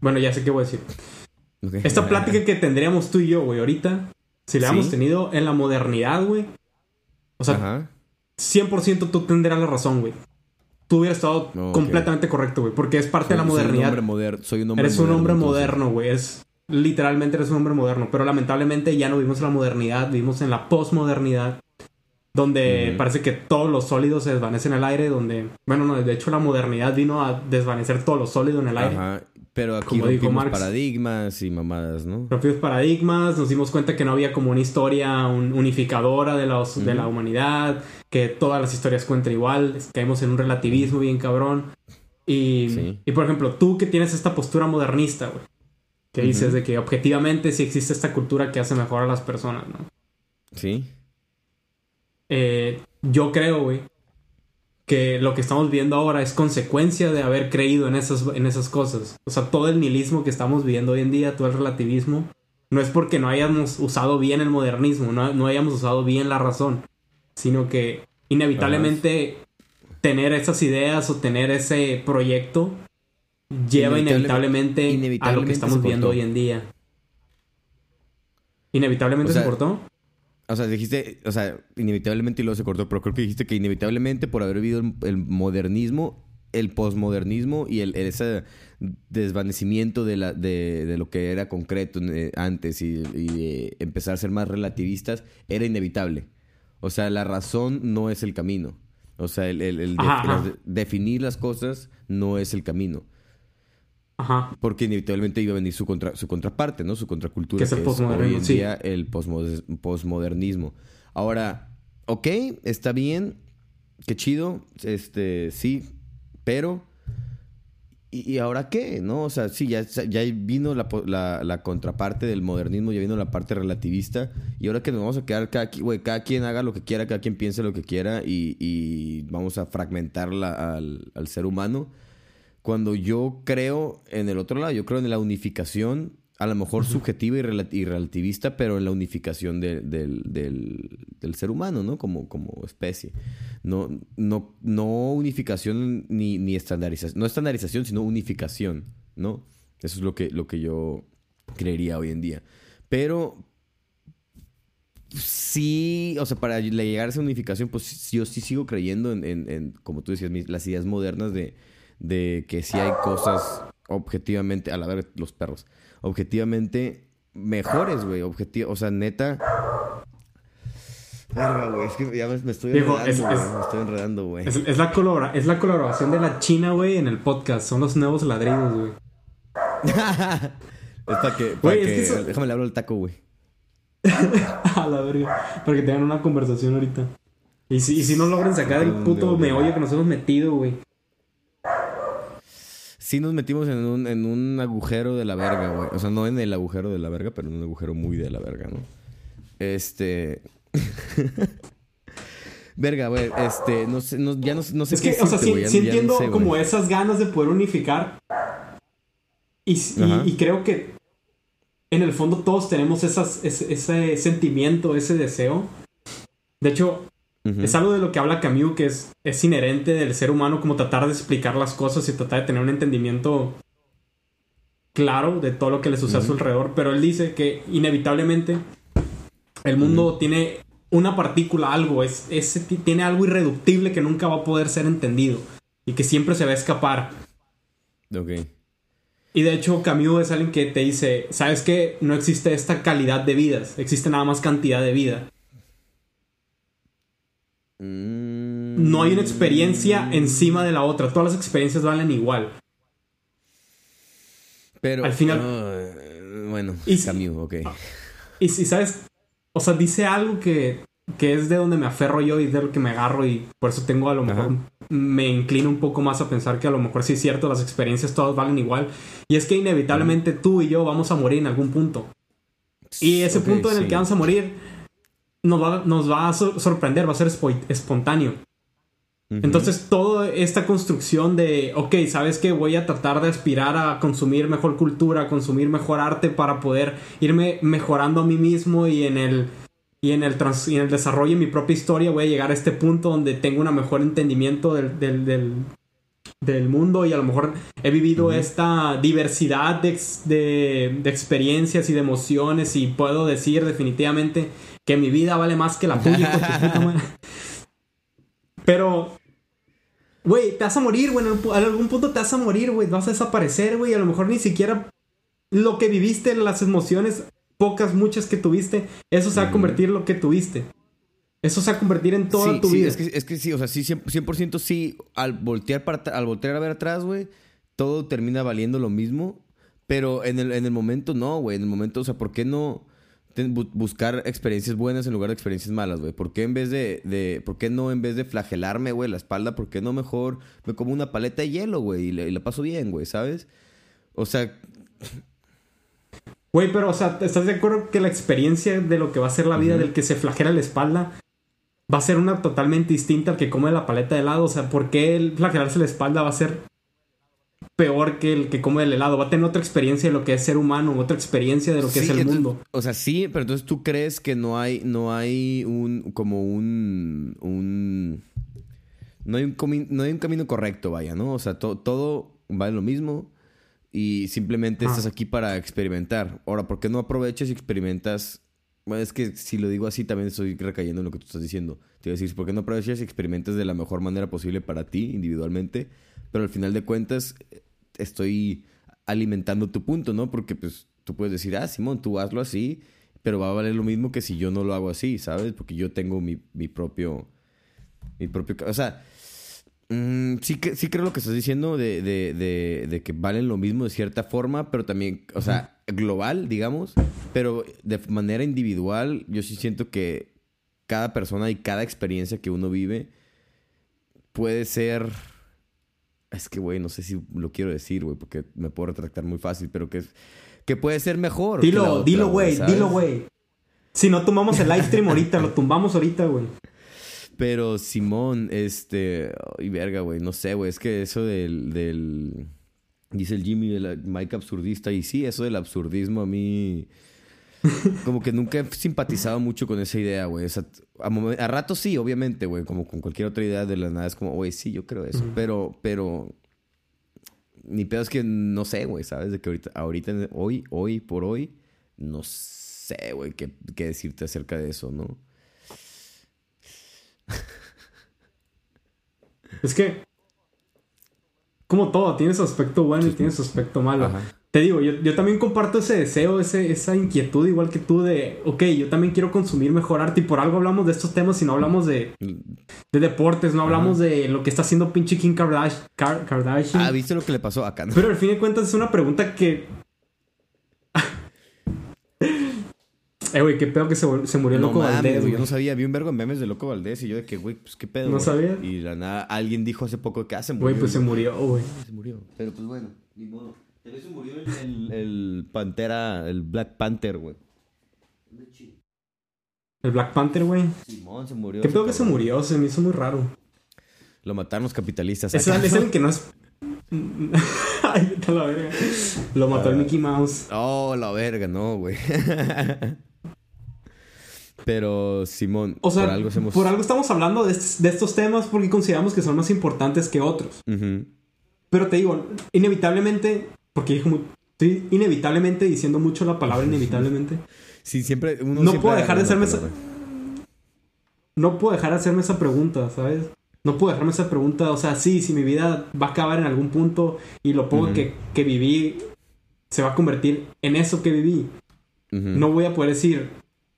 Bueno, ya sé qué voy a decir. Esta plática que tendríamos tú y yo, güey, ahorita, si la hemos tenido en la modernidad, güey. O sea, 100% tú tendrás la razón, güey. Tú hubieras estado completamente correcto, güey, porque es parte de la modernidad. Soy un hombre, soy un hombre eres moderno. un hombre moderno, güey. Es literalmente eres un hombre moderno, pero lamentablemente ya no vivimos en la modernidad, vivimos en la postmodernidad donde parece que todos los sólidos se desvanecen en el aire, donde, bueno, no, de hecho la modernidad vino a desvanecer todo lo sólido en el aire. Ajá. Pero aquí como dijo Marx, paradigmas y mamadas, ¿no? Rompimos paradigmas, nos dimos cuenta que no había como una historia unificadora de, los, de la humanidad, que todas las historias cuentan igual, caemos en un relativismo bien cabrón. Y, y por ejemplo, tú que tienes esta postura modernista, güey, que dices de que objetivamente sí existe esta cultura que hace mejor a las personas, ¿no? Sí. Eh, yo creo, güey, que lo que estamos viendo ahora es consecuencia de haber creído en esas, en esas cosas. O sea, todo el nihilismo que estamos viviendo hoy en día, todo el relativismo, no es porque no hayamos usado bien el modernismo, no, hayamos usado bien la razón, sino que inevitablemente tener esas ideas o tener ese proyecto lleva inevitablemente, a lo que estamos viendo hoy en día. ¿Inevitablemente se cortó? O sea, dijiste, o sea, inevitablemente y luego se cortó, pero creo que dijiste que inevitablemente por haber vivido el, modernismo, el posmodernismo y el, ese desvanecimiento de, la, de, lo que era concreto eh, antes y, y empezar a ser más relativistas, era inevitable. O sea, la razón no es el camino. O sea, el, definir las cosas no es el camino. Porque inevitablemente iba a venir su, contra, su contraparte, ¿no? Su contracultura. Que es el Hoy en día el posmodernismo. Ahora, ok, está bien, qué chido, este, sí, pero... ¿Y, ahora qué? ¿No? O sea, sí, ya, ya vino la, contraparte del modernismo, ya vino la parte relativista. Y ahora que nos vamos a quedar, cada, cada quien haga lo que quiera, cada quien piense lo que quiera y, vamos a fragmentar al, al ser humano cuando yo creo en el otro lado, yo creo en la unificación, a lo mejor subjetiva y, relativista, pero en la unificación del, ser humano, ¿no? Como, como especie. No, no, no unificación ni, ni estandarización, no estandarización, sino unificación, ¿no? Eso es lo que, lo que yo creería hoy en día. Pero sí, o sea, para llegar a esa unificación, pues yo sí sigo creyendo en, en como tú decías, las ideas modernas de de que si hay cosas objetivamente, a la vez los perros, objetivamente mejores, güey, objetivo, o sea, neta. Verga, güey, es que ya me, estoy enredando, es, me estoy enredando, güey. Es, la colora, es la colaboración de la China, güey, en el podcast. Son los nuevos ladridos, güey. es para que, para que, déjame le hablo al taco, güey. a la verga, para que tengan una conversación ahorita. Y si, y si no logran sacar el puto meollo que nos hemos metido, güey. Sí nos metimos en un, en un agujero de la verga, güey. O sea, no en el agujero de la verga, pero en un agujero muy de la verga, ¿no? Este... Verga, güey, este, no sé, no, ya no, no sé Es que, o sea, sí, sí entiendo como esas ganas de poder unificar. Y, y, creo que en el fondo todos tenemos esas, ese, sentimiento, ese deseo. De hecho, es algo de lo que habla Camus, que es, es inherente del ser humano, como tratar de explicar las cosas y tratar de tener un entendimiento claro de todo lo que le sucede a su alrededor. Pero él dice que inevitablemente el mundo tiene una partícula, algo, es, tiene algo irreductible que nunca va a poder ser entendido y que siempre se va a escapar. Ok. Y de hecho, Camus es alguien que te dice: ¿Sabes que No existe esta calidad de vidas, existe nada más cantidad de vida. Mm. No hay una experiencia encima de la otra, todas las experiencias valen igual. Pero al final. bueno, y, Camus, ok. Y si sabes, o sea, dice algo que, que es de donde me aferro yo y de lo que me agarro y por eso tengo a lo mejor me inclino un poco más a pensar que a lo mejor sí es cierto, las experiencias todas valen igual. Y es que inevitablemente tú y yo vamos a morir en algún punto. Y ese punto en el que vamos a morir nos va, nos va a sorprender, va a ser espontáneo. Entonces, toda esta construcción de, ok, ¿sabes que Voy a tratar de aspirar a consumir mejor cultura, a consumir mejor arte para poder irme mejorando a mí mismo y en el, y en el, en el desarrollo de mi propia historia voy a llegar a este punto donde tengo un mejor entendimiento del, del, del, mundo y a lo mejor he vivido esta diversidad de, de, de, experiencias y de emociones y puedo decir definitivamente que mi vida vale más que la tuya. Pero Güey, te vas a morir, güey. En algún punto te vas a morir, güey. Vas a desaparecer, güey. A lo mejor ni siquiera lo que viviste, las emociones, pocas, muchas que tuviste, eso se va a convertir en lo que tuviste. Eso se va a convertir en toda tu vida. Es que, es que sí, o sea, sí, 100%, sí. Al voltear, para, al voltear a ver atrás, güey, todo termina valiendo lo mismo. Pero en el, en el momento no, güey. En el momento, o sea, ¿por qué no? buscar experiencias buenas en lugar de experiencias malas, güey. ¿Por qué en vez de, de, ¿por qué no en vez de flagelarme, güey, la espalda, por qué no mejor me como una paleta de hielo, güey, y, la paso bien, güey, ¿sabes? O sea... Güey, pero, o sea, ¿estás de acuerdo que la experiencia de lo que va a ser la vida del que se flagela la espalda va a ser una totalmente distinta al que come la paleta de helado? O sea, ¿por qué el flagelarse la espalda va a ser peor que el que come el helado. Va a tener otra experiencia de lo que es ser humano, otra experiencia de lo que es el mundo. O sea, sí, pero entonces tú crees que no hay, no hay un, como un, un, no hay un, no hay un camino correcto, vaya, ¿no? O sea, todo vale lo mismo y simplemente estás aquí para experimentar. Ahora, ¿por qué no aprovechas y experimentas? Bueno, es que si lo digo así, también estoy recayendo en lo que tú estás diciendo. Te iba a decir, ¿por qué no aprovechas y experimentas de la mejor manera posible para ti, individualmente? Pero al final de cuentas, estoy alimentando tu punto, ¿no? Porque pues tú puedes decir, ah, Simón, tú hazlo así, pero va a valer lo mismo que si yo no lo hago así, ¿sabes? Porque yo tengo mi, mi propio... Mi propio... O sea, mm, sí, que, sí creo lo que estás diciendo de, de, de, de, que valen lo mismo de cierta forma, pero también, o sea, global, digamos, pero de manera individual, yo sí siento que cada persona y cada experiencia que uno vive puede ser es que, güey, no sé si lo quiero decir, güey, porque me puedo retractar muy fácil, pero que, que puede ser mejor. Dilo, dilo, güey, dilo, güey. Si no tumbamos el live stream ahorita, lo tumbamos ahorita, güey. Pero Simón, este. Y verga, güey. No sé, güey. Es que eso del. del dice el Jimmy, el Mike absurdista. Y sí, eso del absurdismo a mí. Como que nunca he simpatizado mucho con esa idea, güey. a, rato sí, obviamente, güey. Como con cualquier otra idea de la nada es como, güey, sí, yo creo eso. Pero, pero. Mi pedo es que no sé, güey, ¿sabes? De que ahorita, ahorita, hoy, hoy por hoy, no sé, güey, qué, qué decirte acerca de eso, ¿no? Es que. Como todo, tiene su aspecto bueno y tiene su aspecto malo te digo, yo, también comparto ese deseo, ese, esa inquietud, igual que tú, de, ok, yo también quiero consumir mejor arte y por algo hablamos de estos temas y no hablamos de, de deportes, no hablamos de lo que está haciendo pinche Kim Kardashian. Ah, ¿viste lo que le pasó acá? Pero al fin de cuentas es una pregunta que... Eh, güey, qué pedo que se, se murió no Loco mames, Valdés, güey. Yo no sabía, vi un vergo de memes de Loco Valdés y yo de que, güey, pues qué pedo. ¿No güey? sabía? Y la nada, alguien dijo hace poco que hace Güey, pues se murió, güey. Se murió. Pero pues bueno, ni modo. Pero se murió el, el, el Pantera, el Black Panther, güey. El Black Panther, güey. Simón se murió. ¿Qué pedo que se murió? Se me hizo muy raro. Lo mataron los capitalistas. Es, es el que no es. Ay, la verga. Lo mató Ah. el Mickey Mouse. Oh, la verga, no, güey. Pero, Simón, O sea, por algo hacemos... por algo estamos hablando de, est- de estos temas porque consideramos que son más importantes que otros. Pero te digo, inevitablemente, porque dijo muy- estoy inevitablemente diciendo mucho la palabra inevitablemente. Sí, siempre... Uno No siempre puedo dejar de hacerme esa-. No puedo dejar de hacerme esa pregunta, ¿sabes? No puedo dejarme esa pregunta. O sea, sí, si mi vida va a acabar en algún punto y lo poco que, que viví se va a convertir en eso que viví. No voy a poder decir,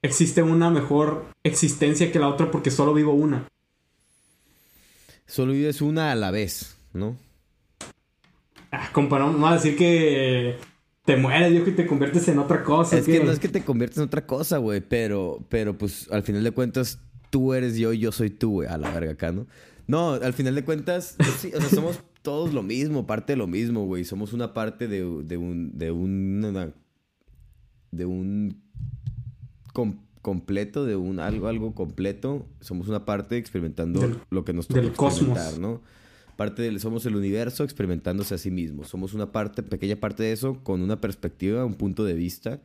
existe una mejor existencia que la otra porque solo vivo una. Solo vives una a la vez, ¿no? Ah, compa, no, a decir que te mueres, viejo, y te conviertes en otra cosa. Es ¿qué? que no es que te conviertes en otra cosa, güey, pero, pero pues al final de cuentas tú eres yo y yo soy tú, güey, a la verga acá, ¿no? No, al final de cuentas, pues sí, o sea, somos todos lo mismo, parte de lo mismo, güey. Somos una parte de, de un, de un, una- de un com- completo, de un algo, algo completo. Somos una parte experimentando Del- lo que nos toca del cosmos. experimentar, ¿no? Parte del, somos el universo experimentándose a sí mismo. Somos una parte, pequeña parte de eso, con una perspectiva, un punto de vista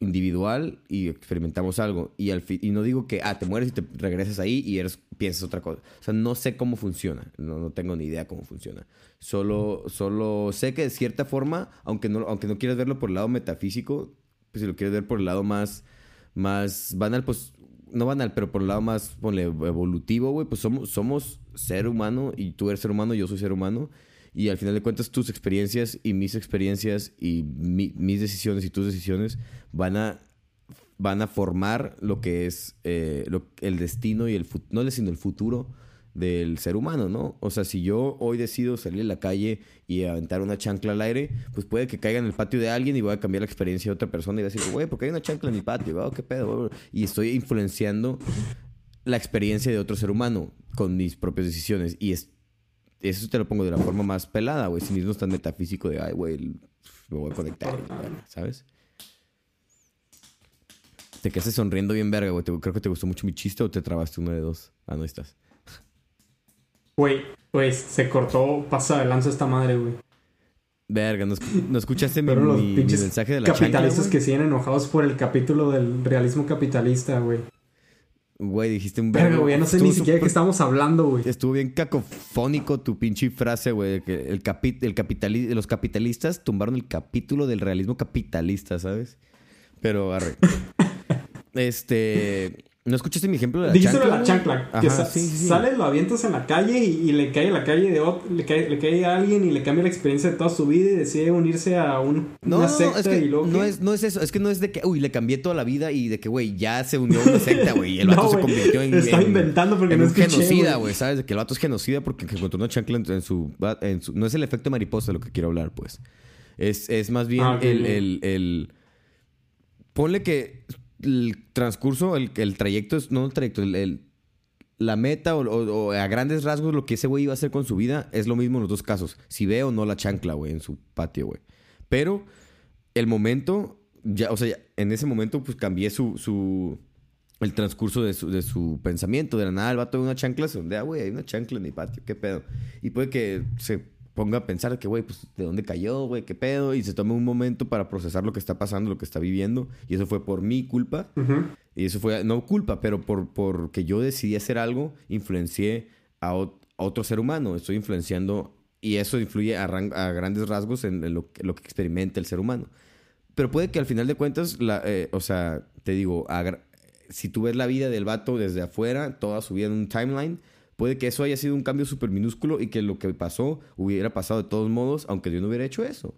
individual y experimentamos algo. Y, al fi- y no digo que, ah, te mueres y te regresas ahí y eres, piensas otra cosa. O sea, no sé cómo funciona. No, no tengo ni idea cómo funciona. Solo, solo sé que de cierta forma, aunque no, aunque no quieras verlo por el lado metafísico, pues si lo quieres ver por el lado más, más banal, pues no banal, pero por el lado más, ponle, evolutivo, güey, pues somos, somos ser humano y tú eres ser humano, yo soy ser humano. Y al final de cuentas, tus experiencias y mis experiencias y mi- mis decisiones y tus decisiones van a, van a formar lo que es eh, el destino y el futuro, no el destino, el futuro del ser humano, ¿no? O sea, si yo hoy decido salir a la calle y aventar una chancla al aire, pues puede que caiga en el patio de alguien y voy a cambiar la experiencia de otra persona y voy a decir, güey, ¿por qué hay una chancla en mi patio? Oh, ¿Qué pedo? Y estoy influenciando la experiencia de otro ser humano con mis propias decisiones. Y es, eso te lo pongo de la forma más pelada, güey, sin irnos tan metafísico de, ay, güey, me voy a conectar, y la verga", ¿sabes? Te quedaste sonriendo bien verga, güey. Creo que te gustó mucho mi chiste o te trabaste uno de dos. Ah, no estás. Güey, pues se cortó, pasa de lanza esta madre, güey. Verga, ¿no, escu- no escuchaste mi, los mi- mi pinches mensaje de la capitalistas chancla, que siguen enojados por el capítulo del realismo capitalista, güey. güey? Güey, dijiste un Verga, güey, no sé ni siquiera de qué estamos hablando, güey. Estuvo bien cacofónico tu pinche frase, güey. Que el capi- el capitali- los capitalistas tumbaron el capítulo del realismo capitalista, ¿sabes? Pero, arre. este... ¿No escuchaste mi ejemplo de la Dijiste lo de chancla? la chancla. que Ajá, sa- sí, sí, sales, lo avientas en la calle y, y le cae a la calle de otro, le cae, le cae a alguien y le cambia la experiencia de toda su vida y decide unirse a un, No, una no, es que y luego. no es, no es eso. Es que no es de que, uy, le cambié toda la vida y de que, güey, ya se unió a una secta, güey. Y el No, vato se güey, convirtió en. estaba en- inventando porque en no un escuché, genocida, güey. ¿sabes? De que el vato es genocida porque encontró una chancla en, su, en su- No es el efecto mariposa de lo que quiero hablar, pues. Es, es más bien Ah, el, ok. el, el- Ponle que el transcurso, el, el trayecto es. No el trayecto, el. la meta o, o- a grandes rasgos lo que ese güey iba a hacer con su vida es lo mismo en los dos casos. Si ve o no la chancla, güey, en su patio, güey. Pero el momento, ya, o sea, en ese momento, pues cambié su, su, el transcurso de su, de su pensamiento. De la nada, el vato de una chancla se donde, ah, güey, hay una chancla en mi patio, qué pedo. Y puede que se ponga a pensar que, güey, pues, ¿de dónde cayó, güey? ¿Qué pedo? Y se tome un momento para procesar lo que está pasando, lo que está viviendo. Y eso fue por mi culpa. Ujú. Y eso fue, no culpa, pero por porque yo decidí hacer algo, influencié a, ot- a otro ser humano. Estoy influenciando y eso influye a, a grandes rasgos en, en lo, que- lo que experimenta el ser humano. Pero puede que al final de cuentas, la, eh, o sea, te digo, si tú ves la vida del vato desde afuera, toda su vida en un timeline, puede que eso haya sido un cambio súper minúsculo y que lo que pasó hubiera pasado de todos modos, aunque yo no hubiera hecho eso.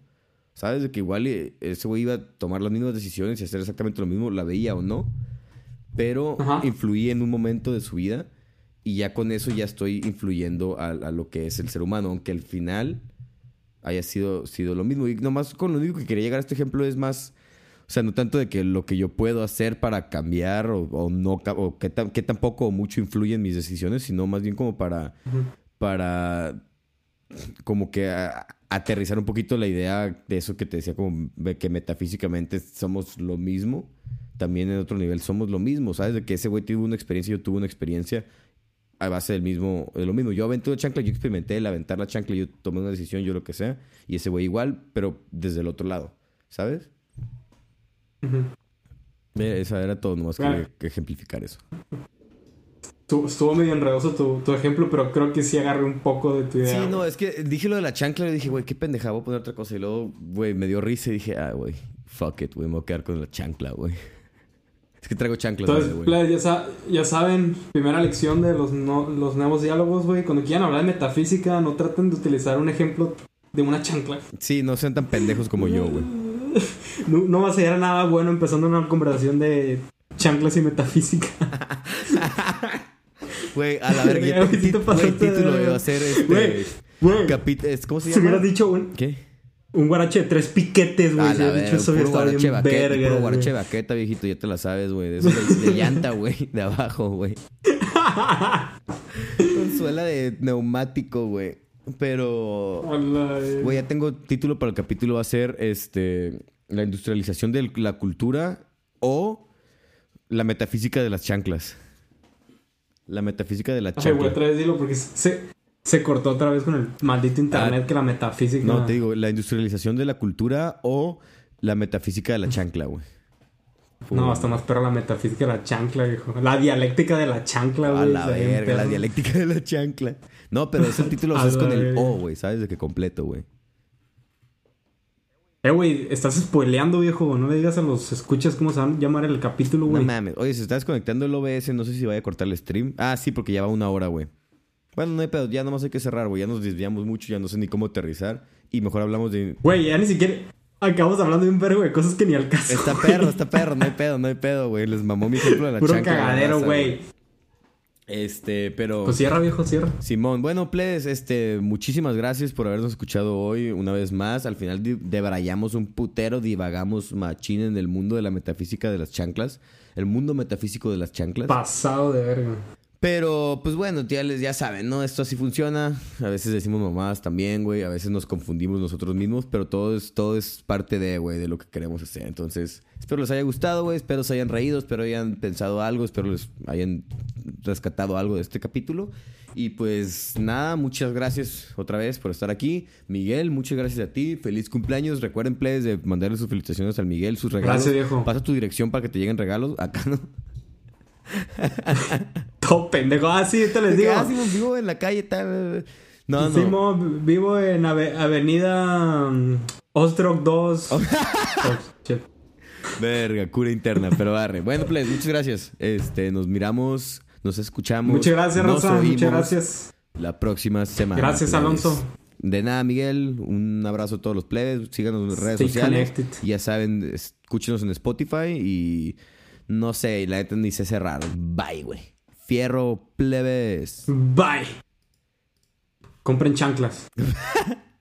¿Sabes? De que igual eh, ese güey iba a tomar las mismas decisiones y hacer exactamente lo mismo, la veía o no. Pero Ajá. influí en un momento de su vida y ya con eso ya estoy influyendo a, a lo que es el ser humano, aunque al final haya sido, sido lo mismo. Y nomás con lo único que quería llegar a este ejemplo es más... O sea, no tanto de que lo que yo puedo hacer para cambiar o, no, o que, tampoco mucho influye en mis decisiones, sino más bien como para, para como que aterrizar un poquito la idea de eso que te decía, como que metafísicamente somos lo mismo. También en otro nivel somos lo mismo, ¿sabes? De que ese güey tuvo una experiencia, yo tuve una experiencia a base del mismo, de lo mismo. Yo aventé una chancla, yo experimenté el aventar la chancla, yo tomé una decisión, yo lo que sea, y ese güey igual, pero desde el otro lado, ¿sabes? Esa era todo, nomás que, ejemplificar eso. Estuvo medio enredoso tu, ejemplo, pero creo que sí agarré un poco de tu idea. Sí, no, es que dije lo de la chancla y dije, güey, qué pendeja, voy a poner otra cosa. Y luego, güey, me dio risa y dije, ah, güey, fuck it, güey, me voy a quedar con la chancla, güey. Es que traigo chanclas, Entonces, ya, ya, saben, primera lección de los, los nuevos diálogos, güey. Cuando quieran hablar de metafísica, no traten de utilizar un ejemplo de una chancla. Sí, no sean tan pendejos como yo, güey. no, va a ser nada bueno empezando una conversación de chanclas y metafísica. Güey, a la verga. ¿Qué título de... a hacer este... Güey, ¿Cómo se llama? Si hubieras dicho un... ¿Qué? Un guarache de tres piquetes, güey. Si hubieras dicho eso, bien verga. Puro guarache baqueta, viejito. Ya te la sabes, güey. De, eso de, llanta, güey. De abajo, güey. Con suela de neumático, güey. Pero... Güey, ya tengo título para el capítulo. Va a ser, este... La industrialización de la cultura o la metafísica de las chanclas. La metafísica de la chancla. Ay, güey, otra vez dilo porque se, se cortó otra vez con el maldito internet ah, que la metafísica. No, te digo, la industrialización de la cultura o la metafísica de la chancla, güey. No, hasta más perra la metafísica de la chancla, hijo. La dialéctica de la chancla, güey. A la verga, la dialéctica de la chancla. No, pero ese título es con el O, güey, ¿sabes? De que completo, güey. Eh, güey, estás spoileando, viejo. No le digas a los escuchas cómo se va a llamar el capítulo, güey. No mames. Oye, se está desconectando el OBS, no sé si vaya a cortar el stream. Ah, sí, porque ya va una hora, güey. Bueno, no hay pedo, ya nomás hay que cerrar, güey. Ya nos desviamos mucho, ya no sé ni cómo aterrizar. Y mejor hablamos de. Güey, ya ni siquiera. Acabamos hablando de un perro, güey, cosas que ni al caso. Está perro, está perro, no hay pedo, no hay pedo, güey. Les mamó mi ejemplo de la Puro cagadero, güey. Este, pero. Pues cierra, viejo, cierra. Simón, bueno, Ples, este, muchísimas gracias por habernos escuchado hoy una vez más. Al final debrayamos un putero, divagamos machín en el mundo de la metafísica de las chanclas. El mundo metafísico de las chanclas. Pasado de verga. Pero, pues bueno, tíales, ya saben, ¿no? Esto así funciona. A veces decimos mamadas también, güey. A veces nos confundimos nosotros mismos, pero todo es, todo es parte de, güey, de lo que queremos hacer. Entonces, espero les haya gustado, güey. Espero se hayan reído, espero hayan pensado algo, espero les hayan rescatado algo de este capítulo. Y pues nada, muchas gracias otra vez por estar aquí. Miguel, muchas gracias a ti. Feliz cumpleaños. Recuerden, please, de mandarle sus felicitaciones al Miguel, sus regalos. Gracias, viejo. Pasa tu dirección para que te lleguen regalos. Acá no. Todo pendejo. Ah, sí, te les digo. Ah, vivo en la calle tal. No, no. vivo en Avenida um, Ostrog 2. Verga, cura interna, pero barre. Bueno, pues, muchas gracias. Este, nos miramos, nos escuchamos. Muchas gracias, Rosa. Muchas gracias. La próxima semana. Gracias, Alonso. De nada, Miguel. Un abrazo a todos los plebes. Síganos en las redes sociales. Ya saben, escúchenos en Spotify y no sé, la neta ni sé cerrar. Bye, güey. Fierro plebes. Bye. Compren chanclas.